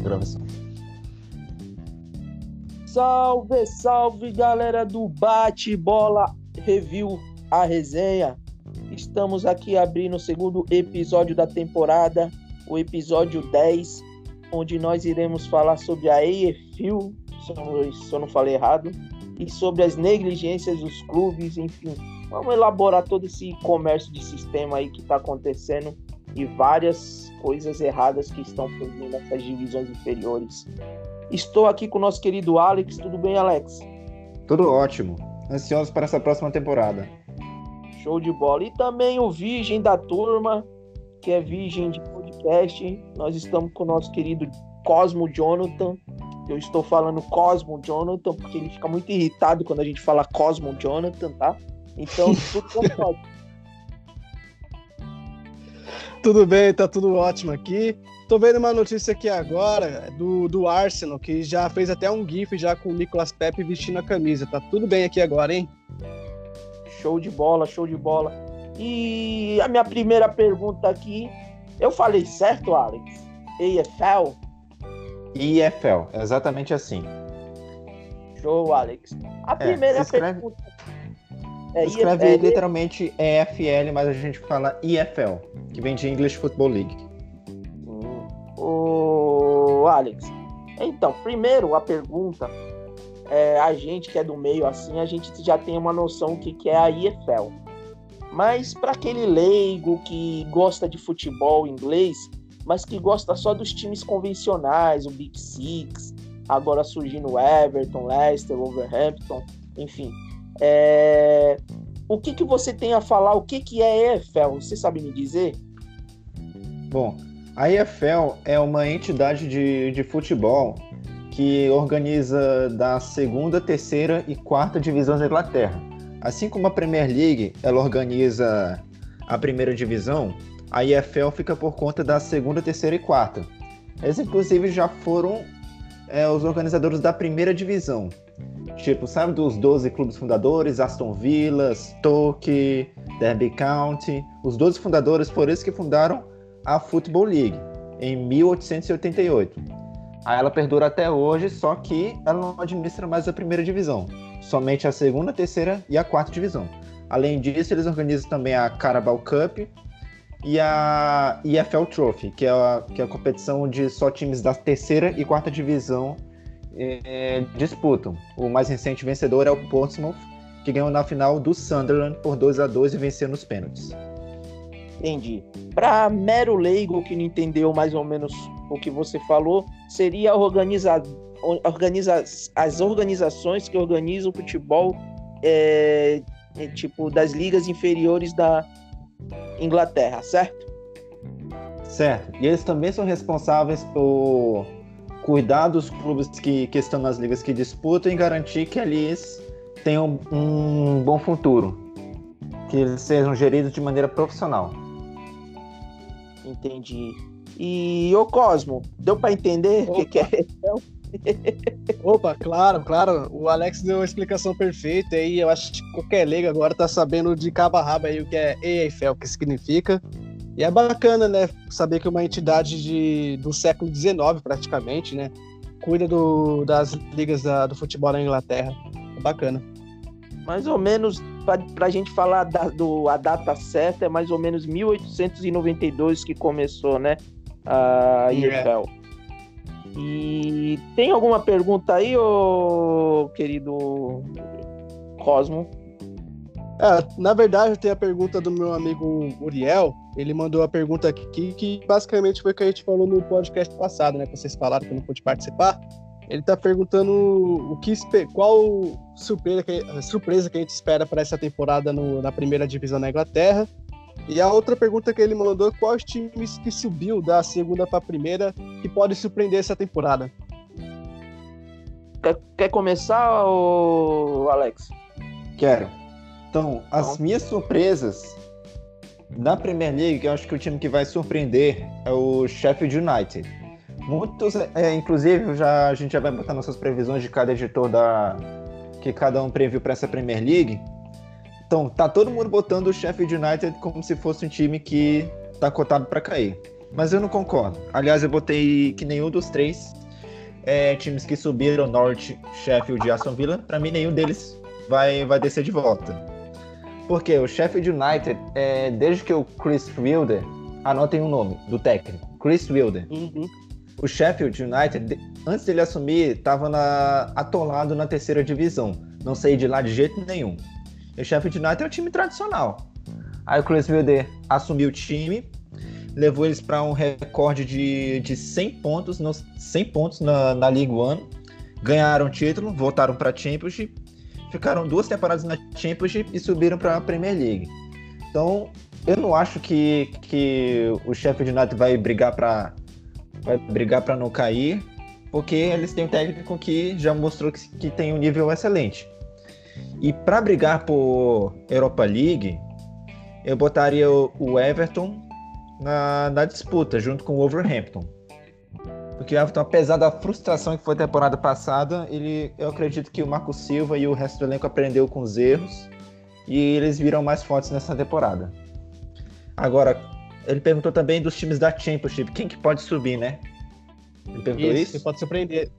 gravação. Salve, salve galera do Bate Bola Review, a resenha. Estamos aqui abrindo o segundo episódio da temporada, o episódio 10, onde nós iremos falar sobre a AFL, se eu não falei errado, e sobre as negligências dos clubes, enfim. Vamos elaborar todo esse comércio de sistema aí que está acontecendo e várias coisas erradas que estão surgindo nessas divisões inferiores. Estou aqui com o nosso querido Alex. Tudo bem, Alex? Tudo ótimo. Ansiosos para essa próxima temporada. Show de bola. E também o Virgem da turma, que é Virgem de podcast. Nós estamos com o nosso querido Cosmo Jonathan. Eu estou falando Cosmo Jonathan porque ele fica muito irritado quando a gente fala Cosmo Jonathan, tá? Então, tudo bom. Tudo bem, tá tudo ótimo aqui. Tô vendo uma notícia aqui agora do, do Arsenal, que já fez até um GIF já com o Nicolas Pepe vestindo a camisa. Tá tudo bem aqui agora, hein? Show de bola, show de bola. E a minha primeira pergunta aqui, eu falei certo, Alex? EFL? EFL, exatamente assim. Show, Alex. A primeira é, escreve, pergunta. É, escreve EFL, literalmente EFL, mas a gente fala EFL, que vem de English Football League. O Alex. Então, primeiro a pergunta, é, a gente que é do meio assim, a gente já tem uma noção do que, que é a IFL. Mas para aquele leigo que gosta de futebol inglês, mas que gosta só dos times convencionais, o Big Six, agora surgindo Everton, Leicester, Wolverhampton, enfim. É... O que, que você tem a falar? O que, que é EFL? Você sabe me dizer? Bom, a EFL é uma entidade de, de futebol que organiza da segunda, terceira e quarta divisão da Inglaterra. Assim como a Premier League ela organiza a primeira divisão, a EFL fica por conta da segunda, terceira e quarta. Eles inclusive já foram é, os organizadores da primeira divisão. Tipo, sabe dos 12 clubes fundadores, Aston Villa, Stoke, Derby County. Os 12 fundadores foram eles que fundaram a Football League em 1888. Aí ela perdura até hoje, só que ela não administra mais a primeira divisão, somente a segunda, terceira e a quarta divisão. Além disso, eles organizam também a Carabao Cup e a EFL Trophy, que é a, que é a competição onde só times da terceira e quarta divisão é, disputam. O mais recente vencedor é o Portsmouth, que ganhou na final do Sunderland por 2 a 2 e venceu nos pênaltis. Entendi. Para mero leigo que não entendeu mais ou menos o que você falou, seria organizar, organiza, as organizações que organizam o futebol é, é, tipo das ligas inferiores da Inglaterra, certo? Certo. E eles também são responsáveis por cuidar dos clubes que, que estão nas ligas que disputam e garantir que eles tenham um bom futuro, que eles sejam geridos de maneira profissional. Entendi. E o Cosmo, deu para entender o que, que, é Opa, claro, claro. O Alex deu uma explicação perfeita aí. Eu acho que qualquer leigo agora tá sabendo de cabo a rabo aí o que é EFL, o que significa. E é bacana, né, saber que uma entidade de, do século XIX, praticamente, né, cuida do, das ligas da, do futebol na Inglaterra. É bacana. Mais ou menos para a gente falar da, do, a data certa, é mais ou menos 1892 que começou, né? A EFL. E tem alguma pergunta aí, ô querido Cosmo? É, na verdade, tem a pergunta do meu amigo Uriel. Ele mandou a pergunta aqui, que basicamente foi o que a gente falou no podcast passado, né? Que vocês falaram que eu não pude participar. Ele tá perguntando o que qual surpresa que, surpresa que a gente espera para essa temporada no, na primeira divisão na Inglaterra. E a outra pergunta que ele mandou é quais times que subiu da segunda para a primeira que pode surpreender essa temporada. Quer, quer começar, ou Alex? Quero. Então, as então. minhas surpresas na Premier League, eu acho que o time que vai surpreender é o Sheffield United Muitos, é, inclusive, já, a gente já vai botar nossas previsões de cada editor da que cada um previu para essa Premier League. Então, tá todo mundo botando o Sheffield United como se fosse um time que tá cotado para cair. mas eu não concordo. Aliás, eu botei que nenhum dos três é, times que subiram, Norte, Sheffield e Aston Villa, para mim nenhum deles vai, vai descer de volta. Porque o Sheffield United, é, desde que o Chris Wilder, anotem o um nome do técnico, Chris Wilder. Uhum. O Sheffield United, antes dele assumir, estava atolado na terceira divisão. Não saí de lá de jeito nenhum. E o Sheffield United é um time tradicional. Aí o Chris Wilder assumiu o time, levou eles para um recorde de, de 100 pontos, no, 100 pontos na, na League One, ganharam o título, voltaram para a Championship, ficaram duas temporadas na Championship e subiram para a Premier League. Então, eu não acho que, que o Sheffield United vai brigar para vai brigar para não cair, porque eles têm um técnico que já mostrou que, que tem um nível excelente. E para brigar por Europa League, eu botaria o Everton na, na disputa, junto com o Wolverhampton. Porque o Everton, apesar da frustração que foi a temporada passada, ele, eu acredito que o Marco Silva e o resto do elenco aprendeu com os erros e eles viram mais fortes nessa temporada. Agora, ele perguntou também dos times da Championship, quem que pode subir, né? Ele perguntou isso? isso? pode surpreender.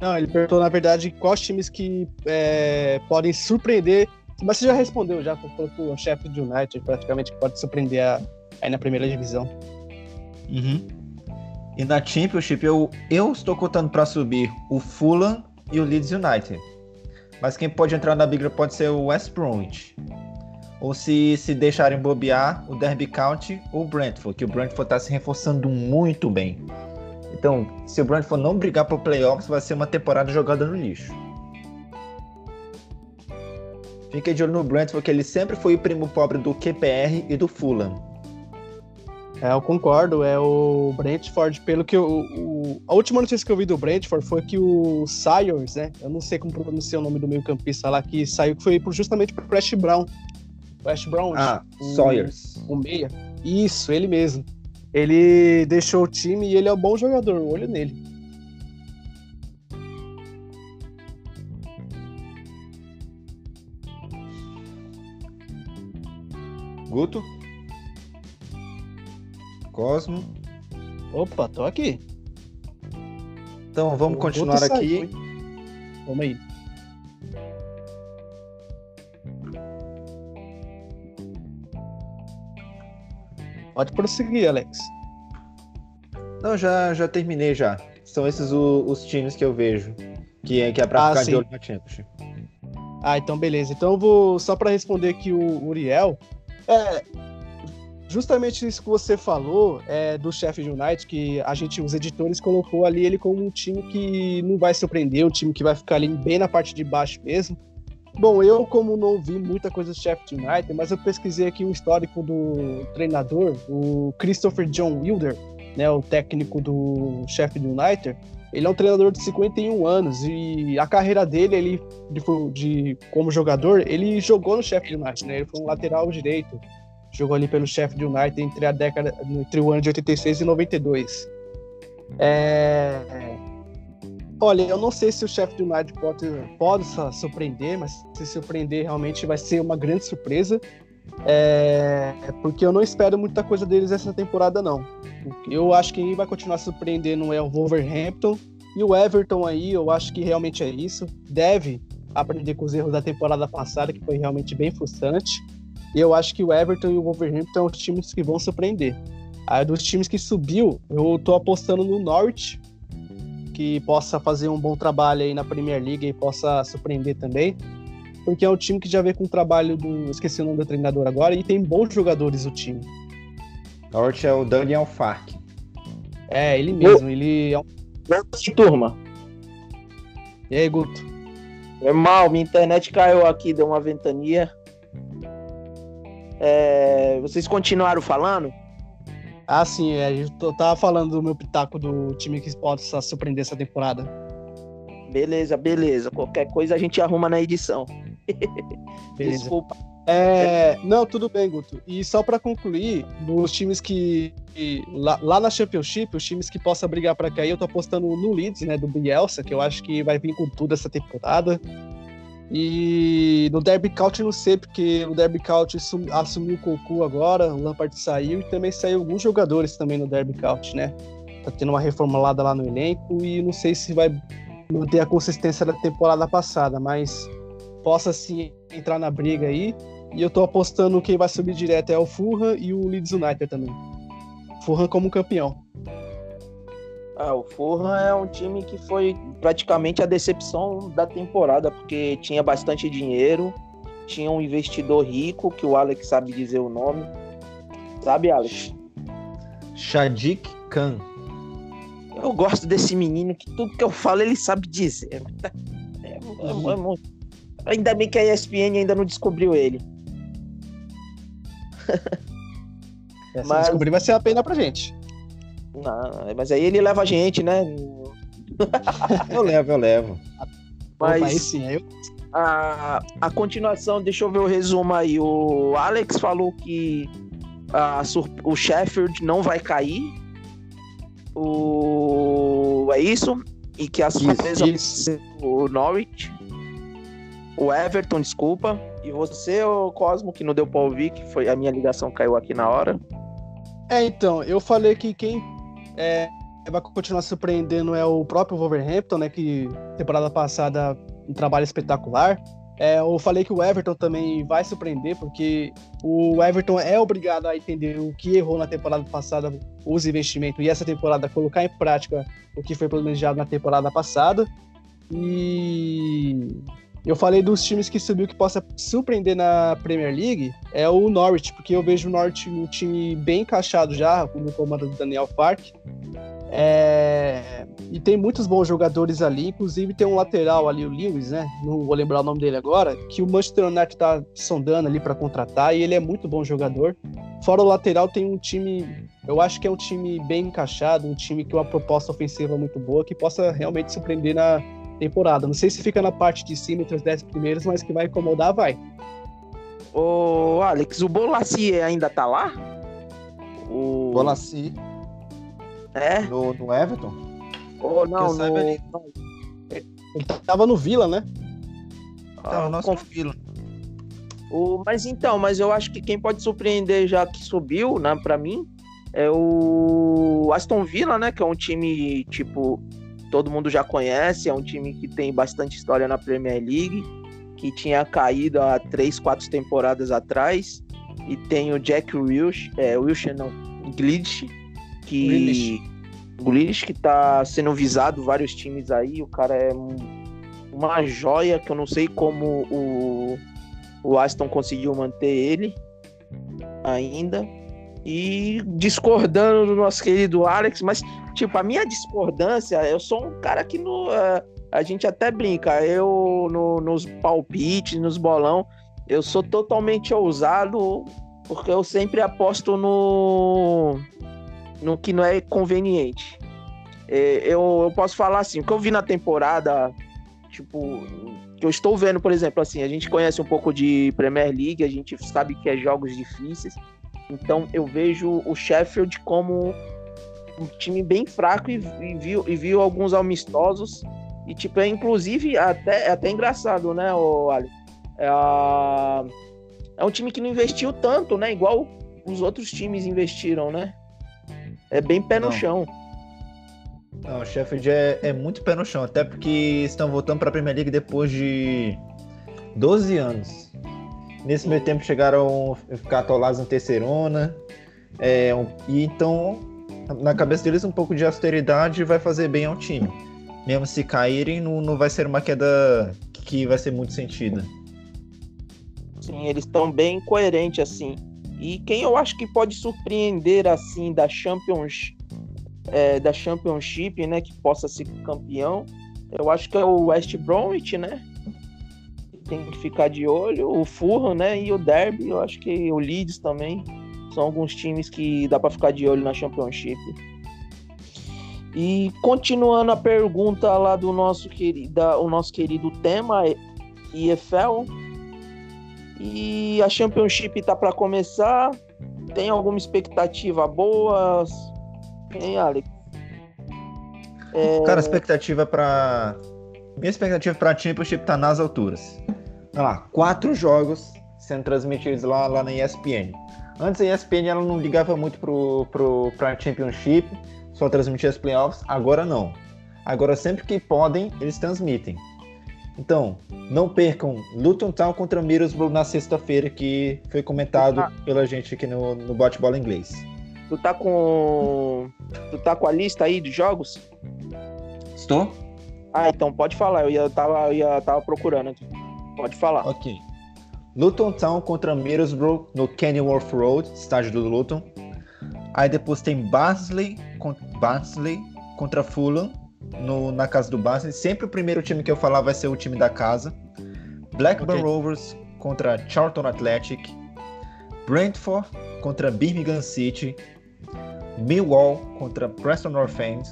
Não, ele perguntou, na verdade, quais times que é, podem surpreender. Mas você já respondeu, já falou que o chefe do United praticamente pode surpreender a, aí na primeira divisão. Uhum. E na Championship eu, eu estou contando para subir o Fulham e o Leeds United. Mas quem pode entrar na briga pode ser o West Bromwich. Ou se, se deixarem bobear, o Derby County ou o Brentford, que o Brentford está se reforçando muito bem. Então, se o Brentford não brigar por playoffs, vai ser uma temporada jogada no lixo. Fique de olho no Brentford, porque ele sempre foi o primo pobre do QPR e do Fulham. É, eu concordo. É o Brentford, pelo que eu, o, a última notícia que eu vi do Brentford foi que o Sayers, né? Eu não sei como pronunciar o nome do meio-campista lá, que saiu, que foi justamente pro Crash Brown. Crash Brown. Ah, o, Sawyers. O meia. Isso, ele mesmo. Ele deixou o time e ele é um bom jogador, olho nele. Guto? Cosmo. Opa, tô aqui. Então vamos o continuar aqui. Vamos aí. Pode prosseguir, Alex. Não, já, já terminei já. São esses o, os times que eu vejo. Que é, que é pra ah, ficar sim. de olho na Championship. Ah, então beleza. Então eu vou. Só para responder aqui o Uriel. É, justamente isso que você falou é, do Sheffield United, que a gente, os editores, colocou ali ele como um time que não vai surpreender, um time que vai ficar ali bem na parte de baixo mesmo. Bom, eu como não vi muita coisa do Sheffield United, mas eu pesquisei aqui o histórico do treinador, o Christopher John Wilder, né, o técnico do Sheffield United. Ele é um treinador de 51 anos e a carreira dele, ele de, de como jogador, ele jogou no Sheffield United, né? Ele foi um lateral direito, Jogou ali pelo Sheffield United entre a década, entre o ano de 86 e 92. É... Olha, eu não sei se o Sheffield United pode, pode surpreender, mas se surpreender realmente vai ser uma grande surpresa. É... Porque eu não espero muita coisa deles essa temporada, não. Eu acho que quem vai continuar surpreendendo é o Wolverhampton e o Everton aí, eu acho que realmente é isso. Deve aprender com os erros da temporada passada, que foi realmente bem frustrante. E eu acho que o Everton e o Wolverhampton são os times que vão surpreender. Aí dos times que subiu, eu tô apostando no Norte, que possa fazer um bom trabalho aí na Premier League e possa surpreender também. Porque é um time que já vem com o trabalho do. Esqueci o nome do treinador agora, e tem bons jogadores o time. Norte é o Daniel Fark. É, ele mesmo, o... ele é um. Turma. E aí, Guto? É mal, minha internet caiu aqui, deu uma ventania. É, vocês continuaram falando? Ah, sim, é, eu tava falando do meu pitaco do time que possa surpreender essa temporada. Beleza, beleza. Qualquer coisa a gente arruma na edição. Desculpa. É, não, tudo bem, Guto. E só para concluir, dos times que. Lá, lá, na Championship, os times que possam brigar para cair, eu tô apostando no Leeds, né, do Bielsa, que eu acho que vai vir com tudo essa temporada. E no Derby County não sei, porque o Derby County assumiu o Cocu agora, o Lampard saiu e também saiu alguns jogadores também no Derby County, né? Tá tendo uma reformulada lá no elenco e não sei se vai manter a consistência da temporada passada, mas possa sim entrar na briga aí. E eu tô apostando quem vai subir direto é o Fulham e o Leeds United também. Fulham como campeão. Ah, o Fulham é um time que foi praticamente a decepção da temporada, porque tinha bastante dinheiro, tinha um investidor rico, que o Alex sabe dizer o nome. Sabe, Alex? Shadik Khan. Eu gosto desse menino que tudo que eu falo ele sabe dizer. É, é, é, ainda bem que a ESPN ainda não descobriu ele. Essa Mas... descobrir vai ser a pena pra gente. Não, mas aí ele leva a gente, né? eu levo, eu levo. Mas Opa, sim, eu... a, a continuação, deixa eu ver o resumo aí. O Alex falou que a, o Sheffield não vai cair. O, é isso? E que a surpresa isso, isso. o Norwich. O Everton, desculpa. E você, o Cosmo, que não deu pra ouvir, que foi a minha ligação caiu aqui na hora. É, então, eu falei que quem é, vai continuar surpreendendo é o próprio Wolverhampton, né? Que temporada passada um trabalho espetacular. É, eu falei que o Everton também vai surpreender, porque o Everton é obrigado a entender o que errou na temporada passada, os investimentos, e essa temporada colocar em prática o que foi planejado na temporada passada. E eu falei dos times que subiu que possa surpreender na Premier League, é o Norwich, porque eu vejo o Norwich um time bem encaixado já, com o comando do Daniel Fark. É... E tem muitos bons jogadores ali, inclusive tem um lateral ali, o Lewis, né? Não vou lembrar o nome dele agora, que o Manchester United tá sondando ali para contratar e ele é muito bom jogador. Fora o lateral, tem um time, eu acho que é um time bem encaixado, um time que uma proposta ofensiva muito boa, que possa realmente surpreender na, temporada. Não sei se fica na parte de cima entre os 10 primeiros, mas que vai incomodar, vai. Ô, Alex, o Bolassi ainda tá lá? O Bolassi. É? No, no Everton? Oh, não, no... ele... ele tava no Vila, né? Tava no nosso Vila. O, mas então, mas eu acho que quem pode surpreender já que subiu, né, para mim, é o Aston Villa, né, que é um time tipo todo mundo já conhece, é um time que tem bastante história na Premier League, que tinha caído há três, quatro temporadas atrás, e tem o Jack Wilsh, é, Wilshere não, Glitch, que Glitch que tá sendo visado vários times aí, o cara é um, uma joia que eu não sei como o, o Aston conseguiu manter ele ainda. E discordando do nosso querido Alex, mas Tipo, a minha discordância, eu sou um cara que no, uh, a gente até brinca, eu no, nos palpites, nos bolão, eu sou totalmente ousado, porque eu sempre aposto no, no que não é conveniente. É, eu, eu posso falar assim, o que eu vi na temporada, tipo, que eu estou vendo, por exemplo, assim, a gente conhece um pouco de Premier League, a gente sabe que é jogos difíceis, então eu vejo o Sheffield como um time bem fraco e, e, viu, e viu alguns amistosos. E, tipo, é inclusive até, é até engraçado, né, o Ali? É, a... é um time que não investiu tanto, né? Igual os outros times investiram, né? É bem pé no não. chão. Não, o Sheffield é, é muito pé no chão, até porque estão voltando para a Premier League depois de 12 anos. Nesse meio tempo chegaram ficar atolados na terceirona. É, um, e então na cabeça deles um pouco de austeridade vai fazer bem ao time. Mesmo se caírem, não, não vai ser uma queda que vai ser muito sentida. Sim, eles estão bem coerentes assim. E quem eu acho que pode surpreender assim da Champions é, da Championship, né, que possa ser campeão, eu acho que é o West Bromwich, né? Tem que ficar de olho, o Fulham, né, e o Derby, eu acho que o Leeds também. São alguns times que dá para ficar de olho na Championship. E continuando a pergunta lá do nosso querido, o nosso querido tema EFL. E a Championship tá para começar. Tem alguma expectativa boa? Hein, Alex? É... Cara, expectativa para minha expectativa para a Championship tá nas alturas. Olha lá, quatro jogos sendo transmitidos lá, lá na ESPN. Antes a ESPN ela não ligava muito pro, pro, pra Championship, só transmitia as playoffs, agora não. Agora sempre que podem, eles transmitem. Então, não percam Luton Town contra Middlesbrough na sexta-feira, que foi comentado ah. pela gente aqui no, no Bate-Bola Inglês. Tu tá com. Tu tá com a lista aí de jogos? Estou? Ah, então pode falar. Eu ia, tava, eu ia, tava procurando aqui. Pode falar. Ok. Luton Town contra Middlesbrough no Kenilworth Road, estádio do Luton. Aí depois tem Barnsley, Barnsley contra Fulham no, na casa do Barnsley. Sempre o primeiro time que eu falar vai ser o time da casa. Blackburn okay. Rovers contra Charlton Athletic. Brentford contra Birmingham City. Millwall contra Preston North End.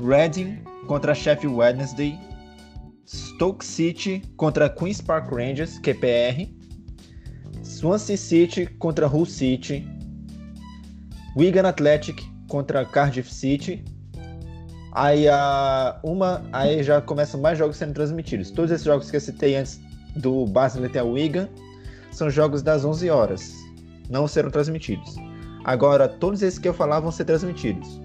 Reading contra Sheffield Wednesday. Stoke City contra Queen's Park Rangers, QPR. Swansea City contra Hull City. Wigan Athletic contra Cardiff City. Aí a uma, aí já começam mais jogos sendo transmitidos. Todos esses jogos que eu citei antes do Basel até o Wigan são jogos das 11 horas. Não serão transmitidos. Agora, todos esses que eu falar vão ser transmitidos.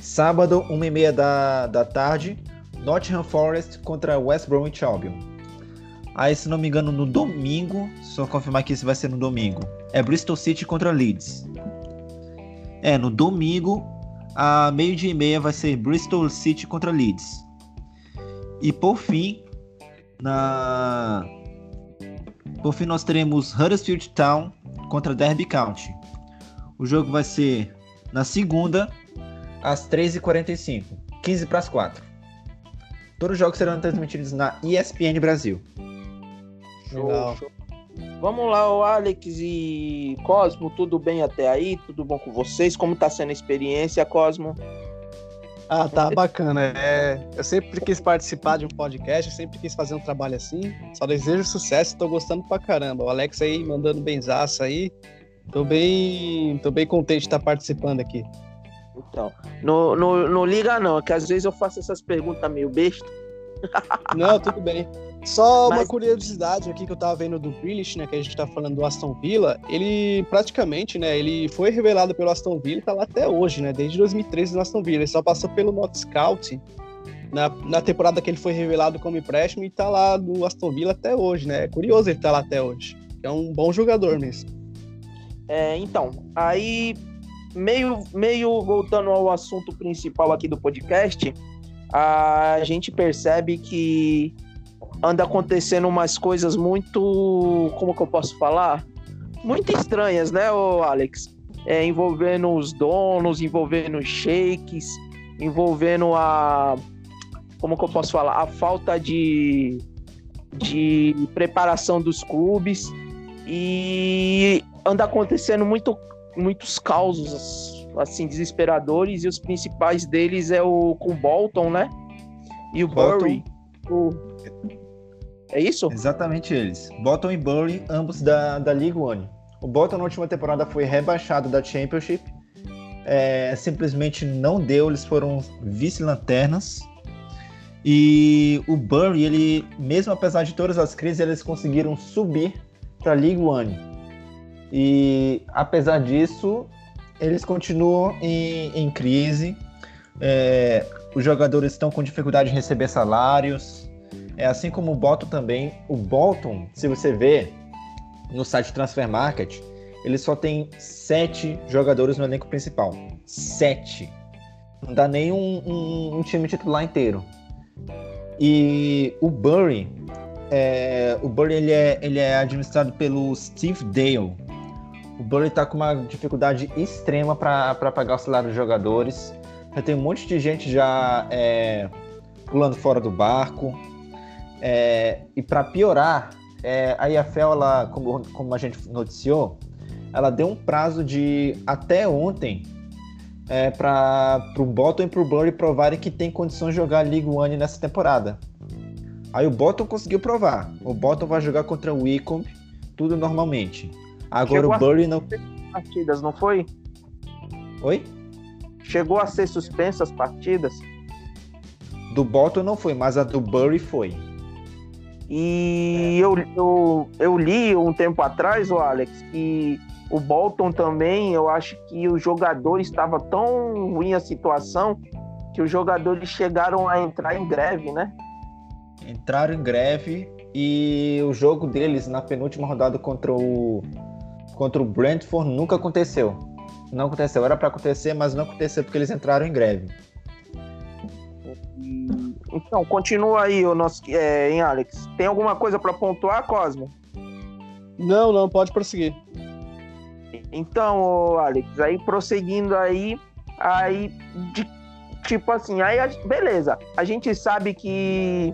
Sábado, 1h30 da, da tarde, Nottingham Forest contra West Bromwich Albion. Aí, se não me engano, no domingo, só confirmar que esse vai ser no domingo, é Bristol City contra Leeds. É, no domingo, a meio-dia e meia, vai ser Bristol City contra Leeds. E por fim, na. Por fim, nós teremos Huddersfield Town contra Derby County. O jogo vai ser na segunda, às 3h45, 15 para as 4. Todos os jogos serão transmitidos na ESPN Brasil. Show, show. Vamos lá, o Alex e Cosmo, tudo bem até aí? Tudo bom com vocês? Como tá sendo a experiência, Cosmo? Ah, tá bacana. É, eu sempre quis participar de um podcast, eu sempre quis fazer um trabalho assim. Só desejo sucesso, tô gostando pra caramba. O Alex aí mandando benzaço aí. Tô bem, tô bem contente de estar participando aqui. Então, não, não, não liga não, que às vezes eu faço essas perguntas meio besta. Não, tudo bem. Só Mas... uma curiosidade aqui que eu tava vendo do Grealish, né, que a gente tá falando do Aston Villa, ele praticamente, né, ele foi revelado pelo Aston Villa e tá lá até hoje, né, desde 2013 no Aston Villa, ele só passou pelo Not Scout na, na temporada que ele foi revelado como empréstimo e tá lá no Aston Villa até hoje, né, é curioso ele tá lá até hoje, é um bom jogador mesmo. É, então, aí meio, meio voltando ao assunto principal aqui do podcast, a gente percebe que anda acontecendo umas coisas muito. Como que eu posso falar? Muito estranhas, né, Alex? É, envolvendo os donos, envolvendo os shakes, envolvendo a. Como que eu posso falar? A falta de, de preparação dos clubes. E anda acontecendo muito, muitos causos assim desesperadores e os principais deles é o com Bolton, né? E o Bolton. Bury. O... É isso? Exatamente eles. Bolton e Bury, ambos da, da League One. O Bolton na última temporada foi rebaixado da Championship. É, simplesmente não deu, eles foram vice-lanternas. E o Bury, ele, mesmo apesar de todas as crises, eles conseguiram subir para a League One. E apesar disso, eles continuam em, em crise. É, os jogadores estão com dificuldade de receber salários. É assim como o Bolton também. O Bolton, se você ver no site Transfer Market, ele só tem sete jogadores no elenco principal. Sete. Não dá nem um, um, um time titular inteiro. E o Bury, é, o Bury ele é, ele é administrado pelo Steve Dale o Burnley está com uma dificuldade extrema para pagar o salário dos jogadores. Já tem um monte de gente já é, pulando fora do barco. É, e para piorar, é, a IFL, ela, como, como a gente noticiou, ela deu um prazo de até ontem é, para o Bottom e para o Bury provarem que tem condições de jogar League One nessa temporada. Aí o Bottom conseguiu provar. O Bottom vai jogar contra o Wycombe, tudo normalmente. Agora Chegou o Bury não. Partidas, não foi? Oi? Chegou a ser suspensa as partidas? Do Bolton não foi, mas a do Bury foi. E eu, eu, eu li um tempo atrás, o Alex, que o Bolton também, eu acho que os jogadores estava tão ruim a situação que os jogadores chegaram a entrar em greve, né? Entraram em greve e o jogo deles na penúltima rodada contra o contra o Brentford nunca aconteceu. Não aconteceu, era para acontecer, mas não aconteceu porque eles entraram em greve. Então, continua aí o nosso, é, hein, Alex? Tem alguma coisa para pontuar, Cosmo? Não, não, pode prosseguir. Então, Alex, aí prosseguindo aí, aí de, tipo assim, aí beleza. A gente sabe que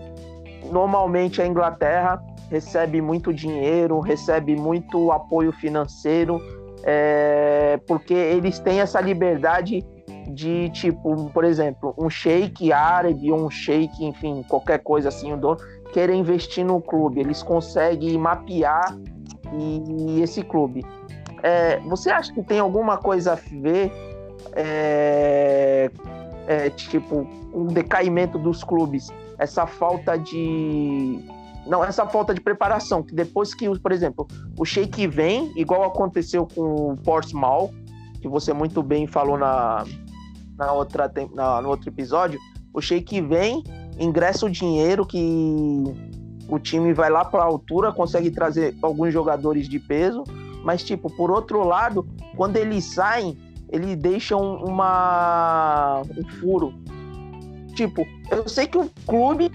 normalmente a Inglaterra recebe muito dinheiro, recebe muito apoio financeiro, é, porque eles têm essa liberdade de tipo, por exemplo, um sheik árabe ou um sheik, enfim, qualquer coisa assim, o dono querer investir no clube, eles conseguem mapear e, esse clube. É, você acha que tem alguma coisa a ver, é, é, tipo, um decaimento dos clubes, essa falta de não, essa falta de preparação, que depois que, por exemplo, o Sheik vem, igual aconteceu com o Portsmouth, que você muito bem falou na, na outra, na, no outro episódio, o Sheik vem, ingressa o dinheiro que o time vai lá para a altura, consegue trazer alguns jogadores de peso, mas tipo, por outro lado, quando eles saem, eles deixam uma um furo. Tipo, eu sei que o clube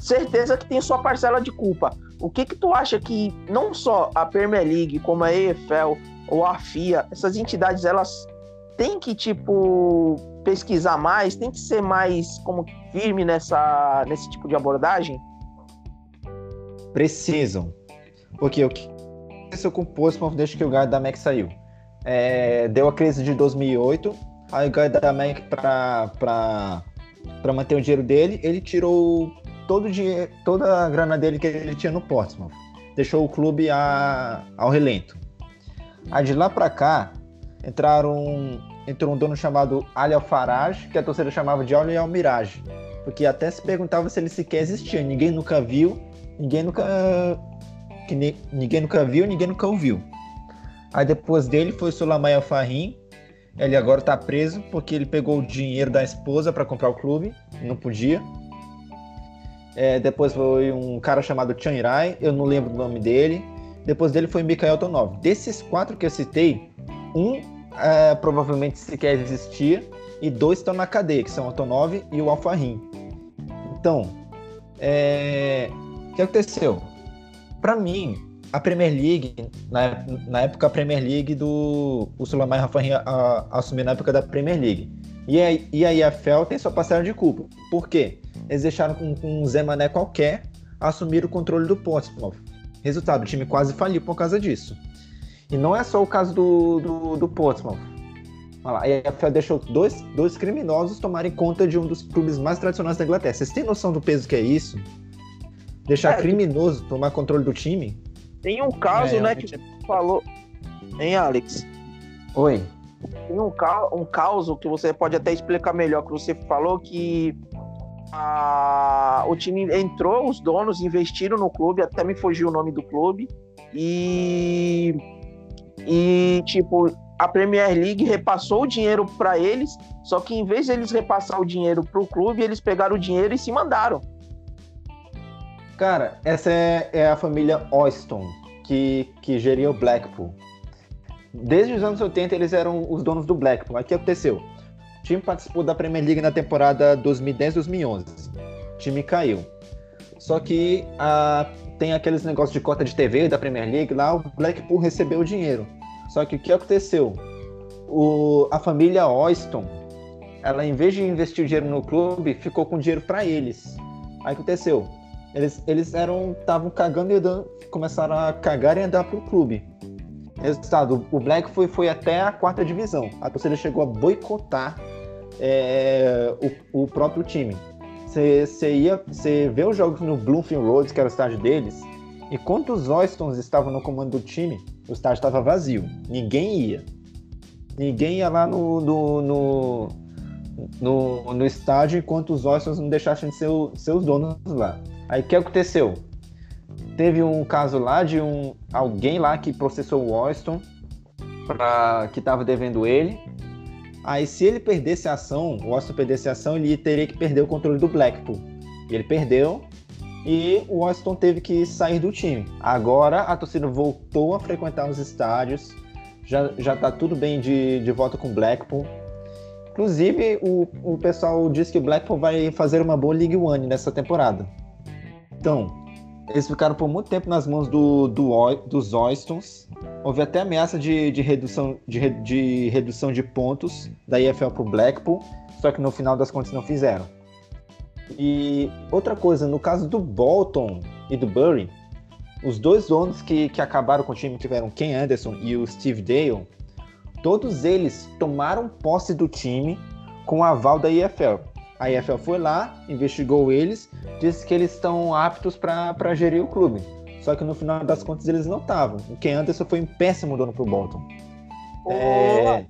certeza que tem sua parcela de culpa. O que que tu acha que não só a Premier League, como a EFL ou a FIA, essas entidades elas têm que tipo pesquisar mais, tem que ser mais como firme nessa nesse tipo de abordagem? Precisam. Porque o que aconteceu com o desde que o Guy da Mac saiu? É, deu a crise de 2008, aí o Guy da Mac para manter o dinheiro dele, ele tirou todo o dinheiro, toda a grana dele que ele tinha no Portsmouth. Deixou o clube a, ao relento. Aí de lá para cá, entraram, entrou um dono chamado Ali Alfarage, que a torcida chamava de Ali Almirage. Porque até se perguntava se ele sequer existia. Ninguém nunca viu, ninguém nunca. Que ni, ninguém nunca viu, ninguém nunca ouviu. Aí depois dele foi o Sulamaya Farim. Ele agora está preso porque ele pegou o dinheiro da esposa para comprar o clube. Não podia. É, depois foi um cara chamado Chan Irai, eu não lembro o nome dele. Depois dele foi Mikhail Tonov. Desses quatro que eu citei, um é, provavelmente sequer existia e dois estão na cadeia, que são o Tonov e o Alfarim. Então, é... o que aconteceu? Para mim, a Premier League, na, na época a Premier League do o Sulamai Rafahin assumiu na época da Premier League. E a, e a IFL tem sua parcela de culpa. Por quê? eles deixaram com, com um Zé Mané qualquer assumir o controle do Portsmouth. Resultado, o time quase faliu por causa disso. E não é só o caso do, do, do Portsmouth. A EFL deixou dois, dois criminosos tomarem conta de um dos clubes mais tradicionais da Inglaterra. Vocês têm noção do peso que é isso? Deixar é, criminoso tomar controle do time? Tem um caso, é, né, que é... falou. Hein, Alex? Oi. Tem um, ca... um caso que você pode até explicar melhor, que você falou que a, o time entrou, os donos investiram no clube, até me fugiu o nome do clube, e, e tipo, a Premier League repassou o dinheiro para eles, só que em vez de eles repassar o dinheiro para o clube, eles pegaram o dinheiro e se mandaram. Cara, essa é, é a família Austin, que, que geria o Blackpool. Desde os anos 80 eles eram os donos do Blackpool. O que aconteceu? O time participou da Premier League na temporada 2010-2011. O time caiu. Só que a, tem aqueles negócios de cota de TV da Premier League, lá o Blackpool recebeu o dinheiro. Só que o que aconteceu? O, a família Oyston, ela em vez de investir o dinheiro no clube, ficou com dinheiro para eles. Aí aconteceu? Eles, eles eram estavam cagando e andando, começaram a cagar e andar pro clube. Resultado, o Black foi, foi até a quarta divisão. A torcida chegou a boicotar é, o, o, próprio time. Você ia, você vê os jogos no Bloomfield Road, que era o estádio deles, e os Oystons estavam no comando do time, o estádio estava vazio. Ninguém ia. Ninguém ia lá no, no, no, no, no estádio enquanto os Oystons não deixassem de ser, o, ser os donos lá. Aí o que aconteceu? Teve um caso lá de um alguém lá que processou o Washington para que estava devendo ele. Aí se ele perdesse a ação, o Washington perdesse a ação, ele teria que perder o controle do Blackpool. Ele perdeu e o Washington teve que sair do time. Agora a torcida voltou a frequentar os estádios, já, já tá tudo bem de, de volta com o Blackpool. Inclusive, o, o pessoal diz que o Blackpool vai fazer uma boa League One nessa temporada. Então, eles ficaram por muito tempo nas mãos do, do, dos Oystons. Houve até ameaça de, de, redução, de, de redução de pontos da EFL para o Blackpool, só que no final das contas não fizeram. E outra coisa, no caso do Bolton e do Bury, os dois donos que, que acabaram com o time tiveram Ken Anderson e o Steve Dale, todos eles tomaram posse do time com o aval da EFL. A EFL foi lá, investigou eles, disse que eles estão aptos para gerir o clube. Só que no final das contas eles não estavam. O Ken Anderson foi um péssimo dono pro Bolton. Oh, é...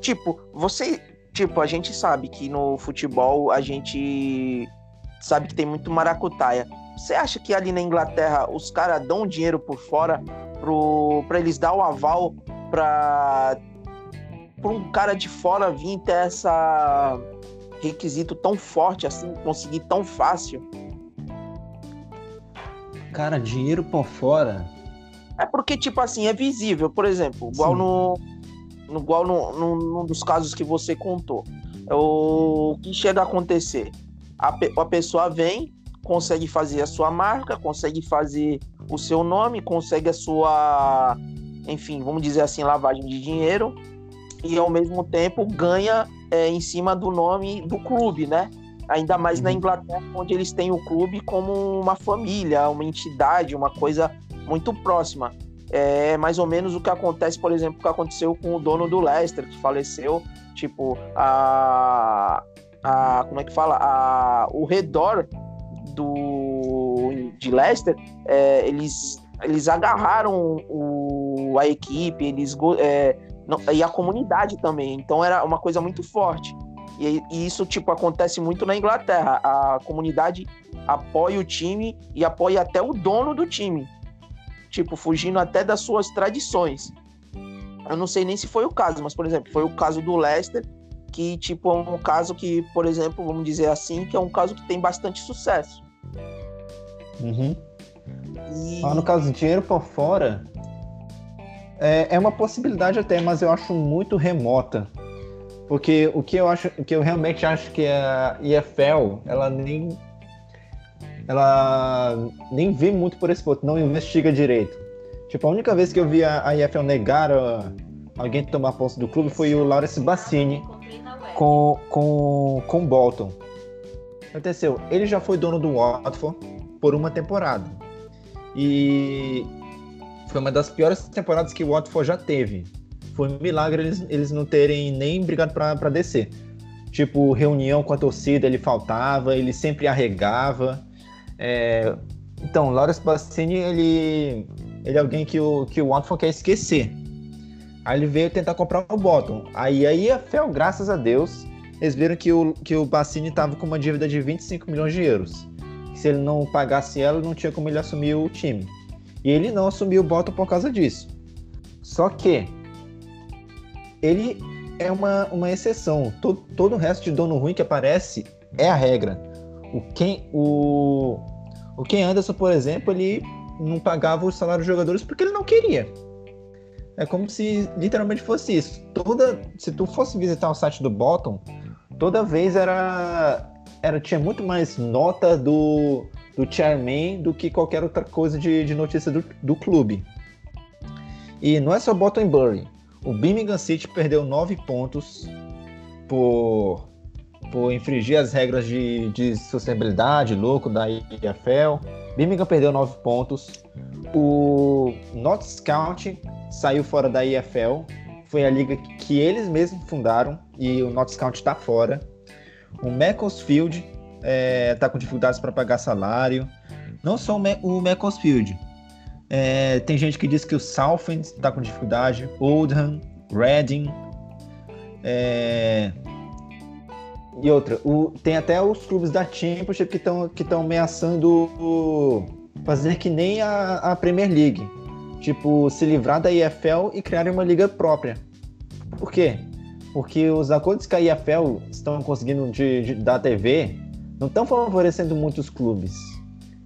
Tipo, você. Tipo, a gente sabe que no futebol a gente sabe que tem muito maracutaia. Você acha que ali na Inglaterra os caras dão dinheiro por fora pro, pra eles dar o aval pra, pra um cara de fora vir ter essa requisito tão forte assim, conseguir tão fácil? Cara, dinheiro por fora. É porque, tipo assim, é visível, por exemplo, igual no, no. Igual no, no, num dos casos que você contou. É o que chega a acontecer? A, a pessoa vem, consegue fazer a sua marca, consegue fazer o seu nome, consegue a sua, enfim, vamos dizer assim, lavagem de dinheiro e ao mesmo tempo ganha é, em cima do nome do clube, né? Ainda mais uhum. na Inglaterra, onde eles têm o clube como uma família, uma entidade, uma coisa muito próxima. É mais ou menos o que acontece, por exemplo, o que aconteceu com o dono do Leicester, que faleceu. Tipo, a. a como é que fala? A, o redor do, de Leicester, é, eles, eles agarraram o, a equipe, eles é, e a comunidade também. Então era uma coisa muito forte. E, e, isso tipo acontece muito na Inglaterra. A comunidade apoia o time e apoia até o dono do time, tipo fugindo até das suas tradições. Eu não sei nem se foi o caso, mas por exemplo, foi o caso do Leicester, que tipo é um caso que, por exemplo, vamos dizer assim, que é um caso que tem bastante sucesso. Uhum. E... Ah, no caso dinheiro por fora, é, é uma possibilidade até, mas eu acho muito remota. Porque o que eu acho, o que eu realmente acho que a EFL, ela nem ela nem vê muito por esse ponto, não investiga direito. Tipo, a única vez que eu vi a, a EFL negar a, alguém tomar posse do clube foi o Lawrence Bassini com com com Bolton. Aconteceu, ele já foi dono do Watford por uma temporada. E foi uma das piores temporadas que o Watford já teve. Foi um milagre eles, eles não terem nem brigado para descer. Tipo, reunião com a torcida, ele faltava, ele sempre arregava. É... Então, Lawrence Bassini, ele, ele é alguém que o, que o Watford quer esquecer. Aí ele veio tentar comprar o Bottom. Aí, aí a Fel, graças a Deus, eles viram que o, que o Bassini estava com uma dívida de 25 milhões de euros. Se ele não pagasse ela, não tinha como ele assumir o time. E ele não assumiu o Bottom por causa disso. Só que ele é uma, uma exceção. Todo, todo o resto de dono ruim que aparece é a regra. O Ken, o, o Ken Anderson, por exemplo, ele não pagava o salário dos jogadores porque ele não queria. É como se literalmente fosse isso. Toda, se tu fosse visitar o site do Bottom, toda vez era, era tinha muito mais nota do do chairman do que qualquer outra coisa de, de notícia do, do clube. E não é só Bottom Bury. O Birmingham City perdeu nove pontos por, por infringir as regras de, de sustentabilidade, louco da IFL. Birmingham perdeu nove pontos. O Notts County saiu fora da IFL. Foi a liga que eles mesmos fundaram e o Notts County está fora. O Macclesfield é, tá com dificuldades para pagar salário. Não só o, Macclesfield. É, tem gente que diz que o Southend está com dificuldade, Oldham, Reading. É... E outra, o, tem até os clubes da Championship que estão que ameaçando fazer que nem a, a Premier League. Tipo, se livrar da EFL e criar uma liga própria. Por quê? Porque os acordos que a EFL estão conseguindo de, de, da TV não estão favorecendo muitos clubes.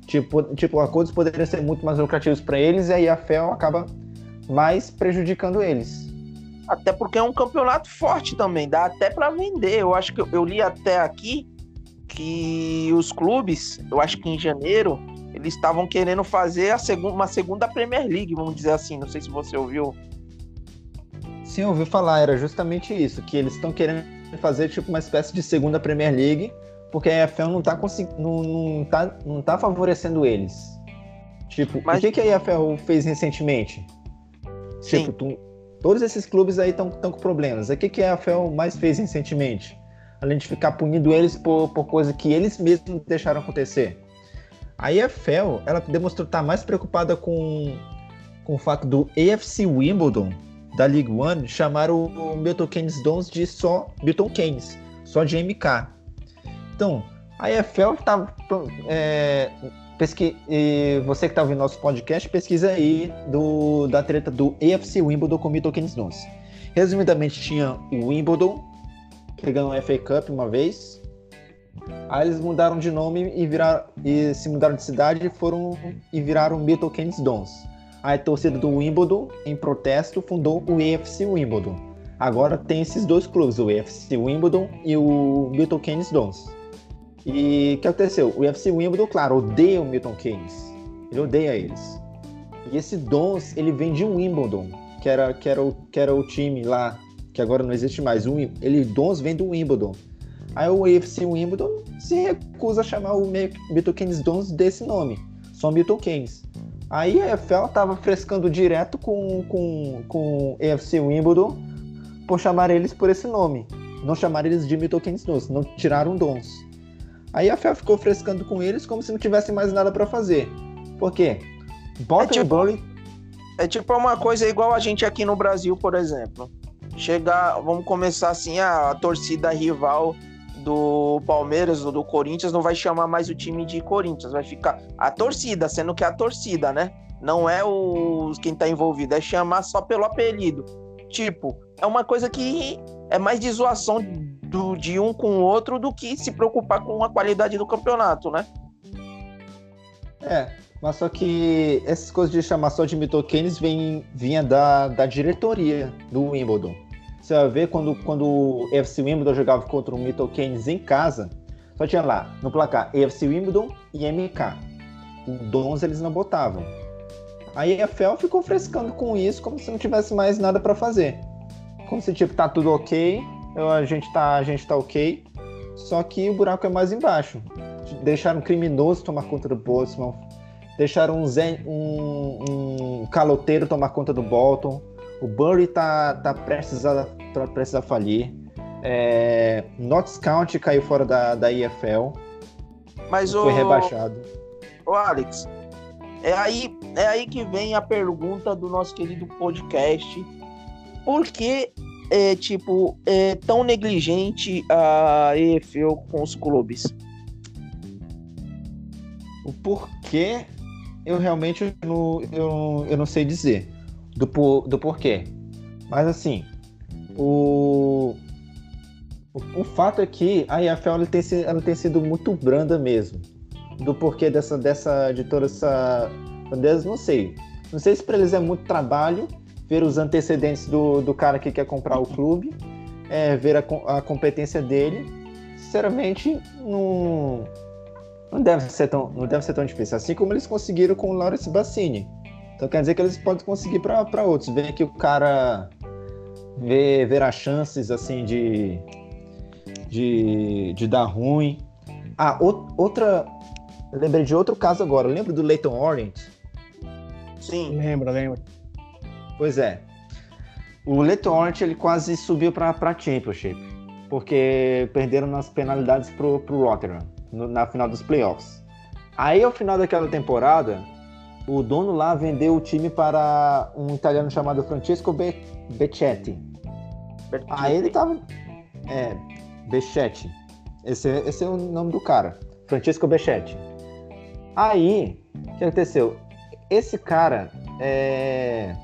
Tipo, tipo, acordos poderiam ser muito mais lucrativos para eles e a EFL acaba mais prejudicando eles. Até porque é um campeonato forte também, dá até para vender. Eu acho que eu, li até aqui que os clubes, eu acho que em janeiro, eles estavam querendo fazer a segunda, uma segunda Premier League, vamos dizer assim. Não sei se você ouviu. Sim, eu ouvi falar, era justamente isso, que eles estão querendo fazer tipo uma espécie de segunda Premier League, porque a EFL não tá, não, não tá, não tá favorecendo eles. Tipo, Mas... o que, que a EFL fez recentemente? Sim. Tipo, tu, todos esses clubes aí estão com problemas. O que, que a EFL mais fez recentemente? Além de ficar punindo eles por, por coisa que eles mesmos deixaram acontecer. A EFL, ela demonstrou estar mais preocupada com, com o fato do AFC Wimbledon, da League One, chamar o Milton Keynes Dons de só Milton Keynes, só de MK. Então, a EFL está... É, pesqui, você que está ouvindo nosso podcast, pesquisa aí do, da treta do AFC Wimbledon com Milton Keynes Dons. Resumidamente, tinha o Wimbledon, que ganhou a FA Cup uma vez, Aí eles mudaram de nome e, viraram, e se mudaram de cidade e foram e viraram Milton Keynes Dons. Aí a torcida do Wimbledon, em protesto, fundou o EFC Wimbledon. Agora tem esses dois clubes, o EFC Wimbledon e o Milton Keynes Dons. E o que aconteceu? O EFC Wimbledon, claro, odeia o Milton Keynes. Ele odeia eles. E esse Dons, ele vem de Wimbledon, que era, que era, o, que era o time lá, que agora não existe mais. O, ele, Dons vem do Wimbledon. Aí o AFC Wimbledon se recusa a chamar o Milton Keynes Dons desse nome, só Milton Keynes. Aí a EFL estava frescando direto com, com, com o AFC Wimbledon por chamar eles por esse nome. Não chamar eles de Milton Keynes Dons, não tiraram Dons. Aí a EFL ficou frescando com eles como se não tivesse mais nada para fazer. Por quê? Bottom é tipo, é tipo uma coisa igual a gente aqui no Brasil, por exemplo. Chegar, vamos começar assim, a, a torcida rival do Palmeiras ou do Corinthians não vai chamar mais o time de Corinthians, vai ficar a torcida, sendo que é a torcida, né? Não é o quem tá envolvido, é chamar só pelo apelido. Tipo, é uma coisa que é mais de zoação do, de um com o outro do que se preocupar com a qualidade do campeonato, né? É, mas só que essas coisas de chamar só de mitoquênis vinha da, da diretoria do Wimbledon. Você vai ver quando, quando o FC Wimbledon jogava contra o Milton Keynes em casa, só tinha lá no placar FC Wimbledon e MK. O Dons eles não botavam. Aí a FEL ficou frescando com isso como se não tivesse mais nada para fazer. Como se tipo tá tudo ok, a gente tá, a gente tá ok, só que o buraco é mais embaixo. Deixaram um criminoso tomar conta do Boltzmann, deixaram um, zen, um, um caloteiro tomar conta do Bolton o Bury tá, tá prestes, a, tá prestes a falir. É, Notts County caiu fora da, da EFL. Mas foi o... rebaixado. O Alex, é aí, é aí que vem a pergunta do nosso querido podcast. Por que é, tipo, é tão negligente a EFL com os clubes? O porquê eu realmente não, eu, eu não sei dizer do, por, do porquê. Mas assim, o, o, o, fato é que a EFL ela tem, ela tem sido muito branda mesmo. Do porquê dessa, dessa de toda essa. Não sei. Não sei se para eles é muito trabalho ver os antecedentes do, do cara que quer comprar o clube, é, ver a, a competência dele. Sinceramente, não, não, deve ser tão, não deve ser tão difícil. Assim como eles conseguiram com o Lawrence Bassini. Então quer dizer que eles podem conseguir para outros. Ver que o cara vê, ver as chances assim de, de, de dar ruim. Ah, o, outra. lembrei de outro caso agora. Lembra do Leighton Orient? Sim. Lembro, lembro. Pois é. O Leighton Orient ele quase subiu para a Championship. Porque perderam nas penalidades pro, pro Rotterdam no, na final dos playoffs. Aí, ao final daquela temporada, o dono lá vendeu o time para um italiano chamado Francesco Be Becchetti. Aí ele tava. É, Becchetti. Esse, esse é o nome do cara. Francesco Becchetti. Aí O que aconteceu? Esse cara é,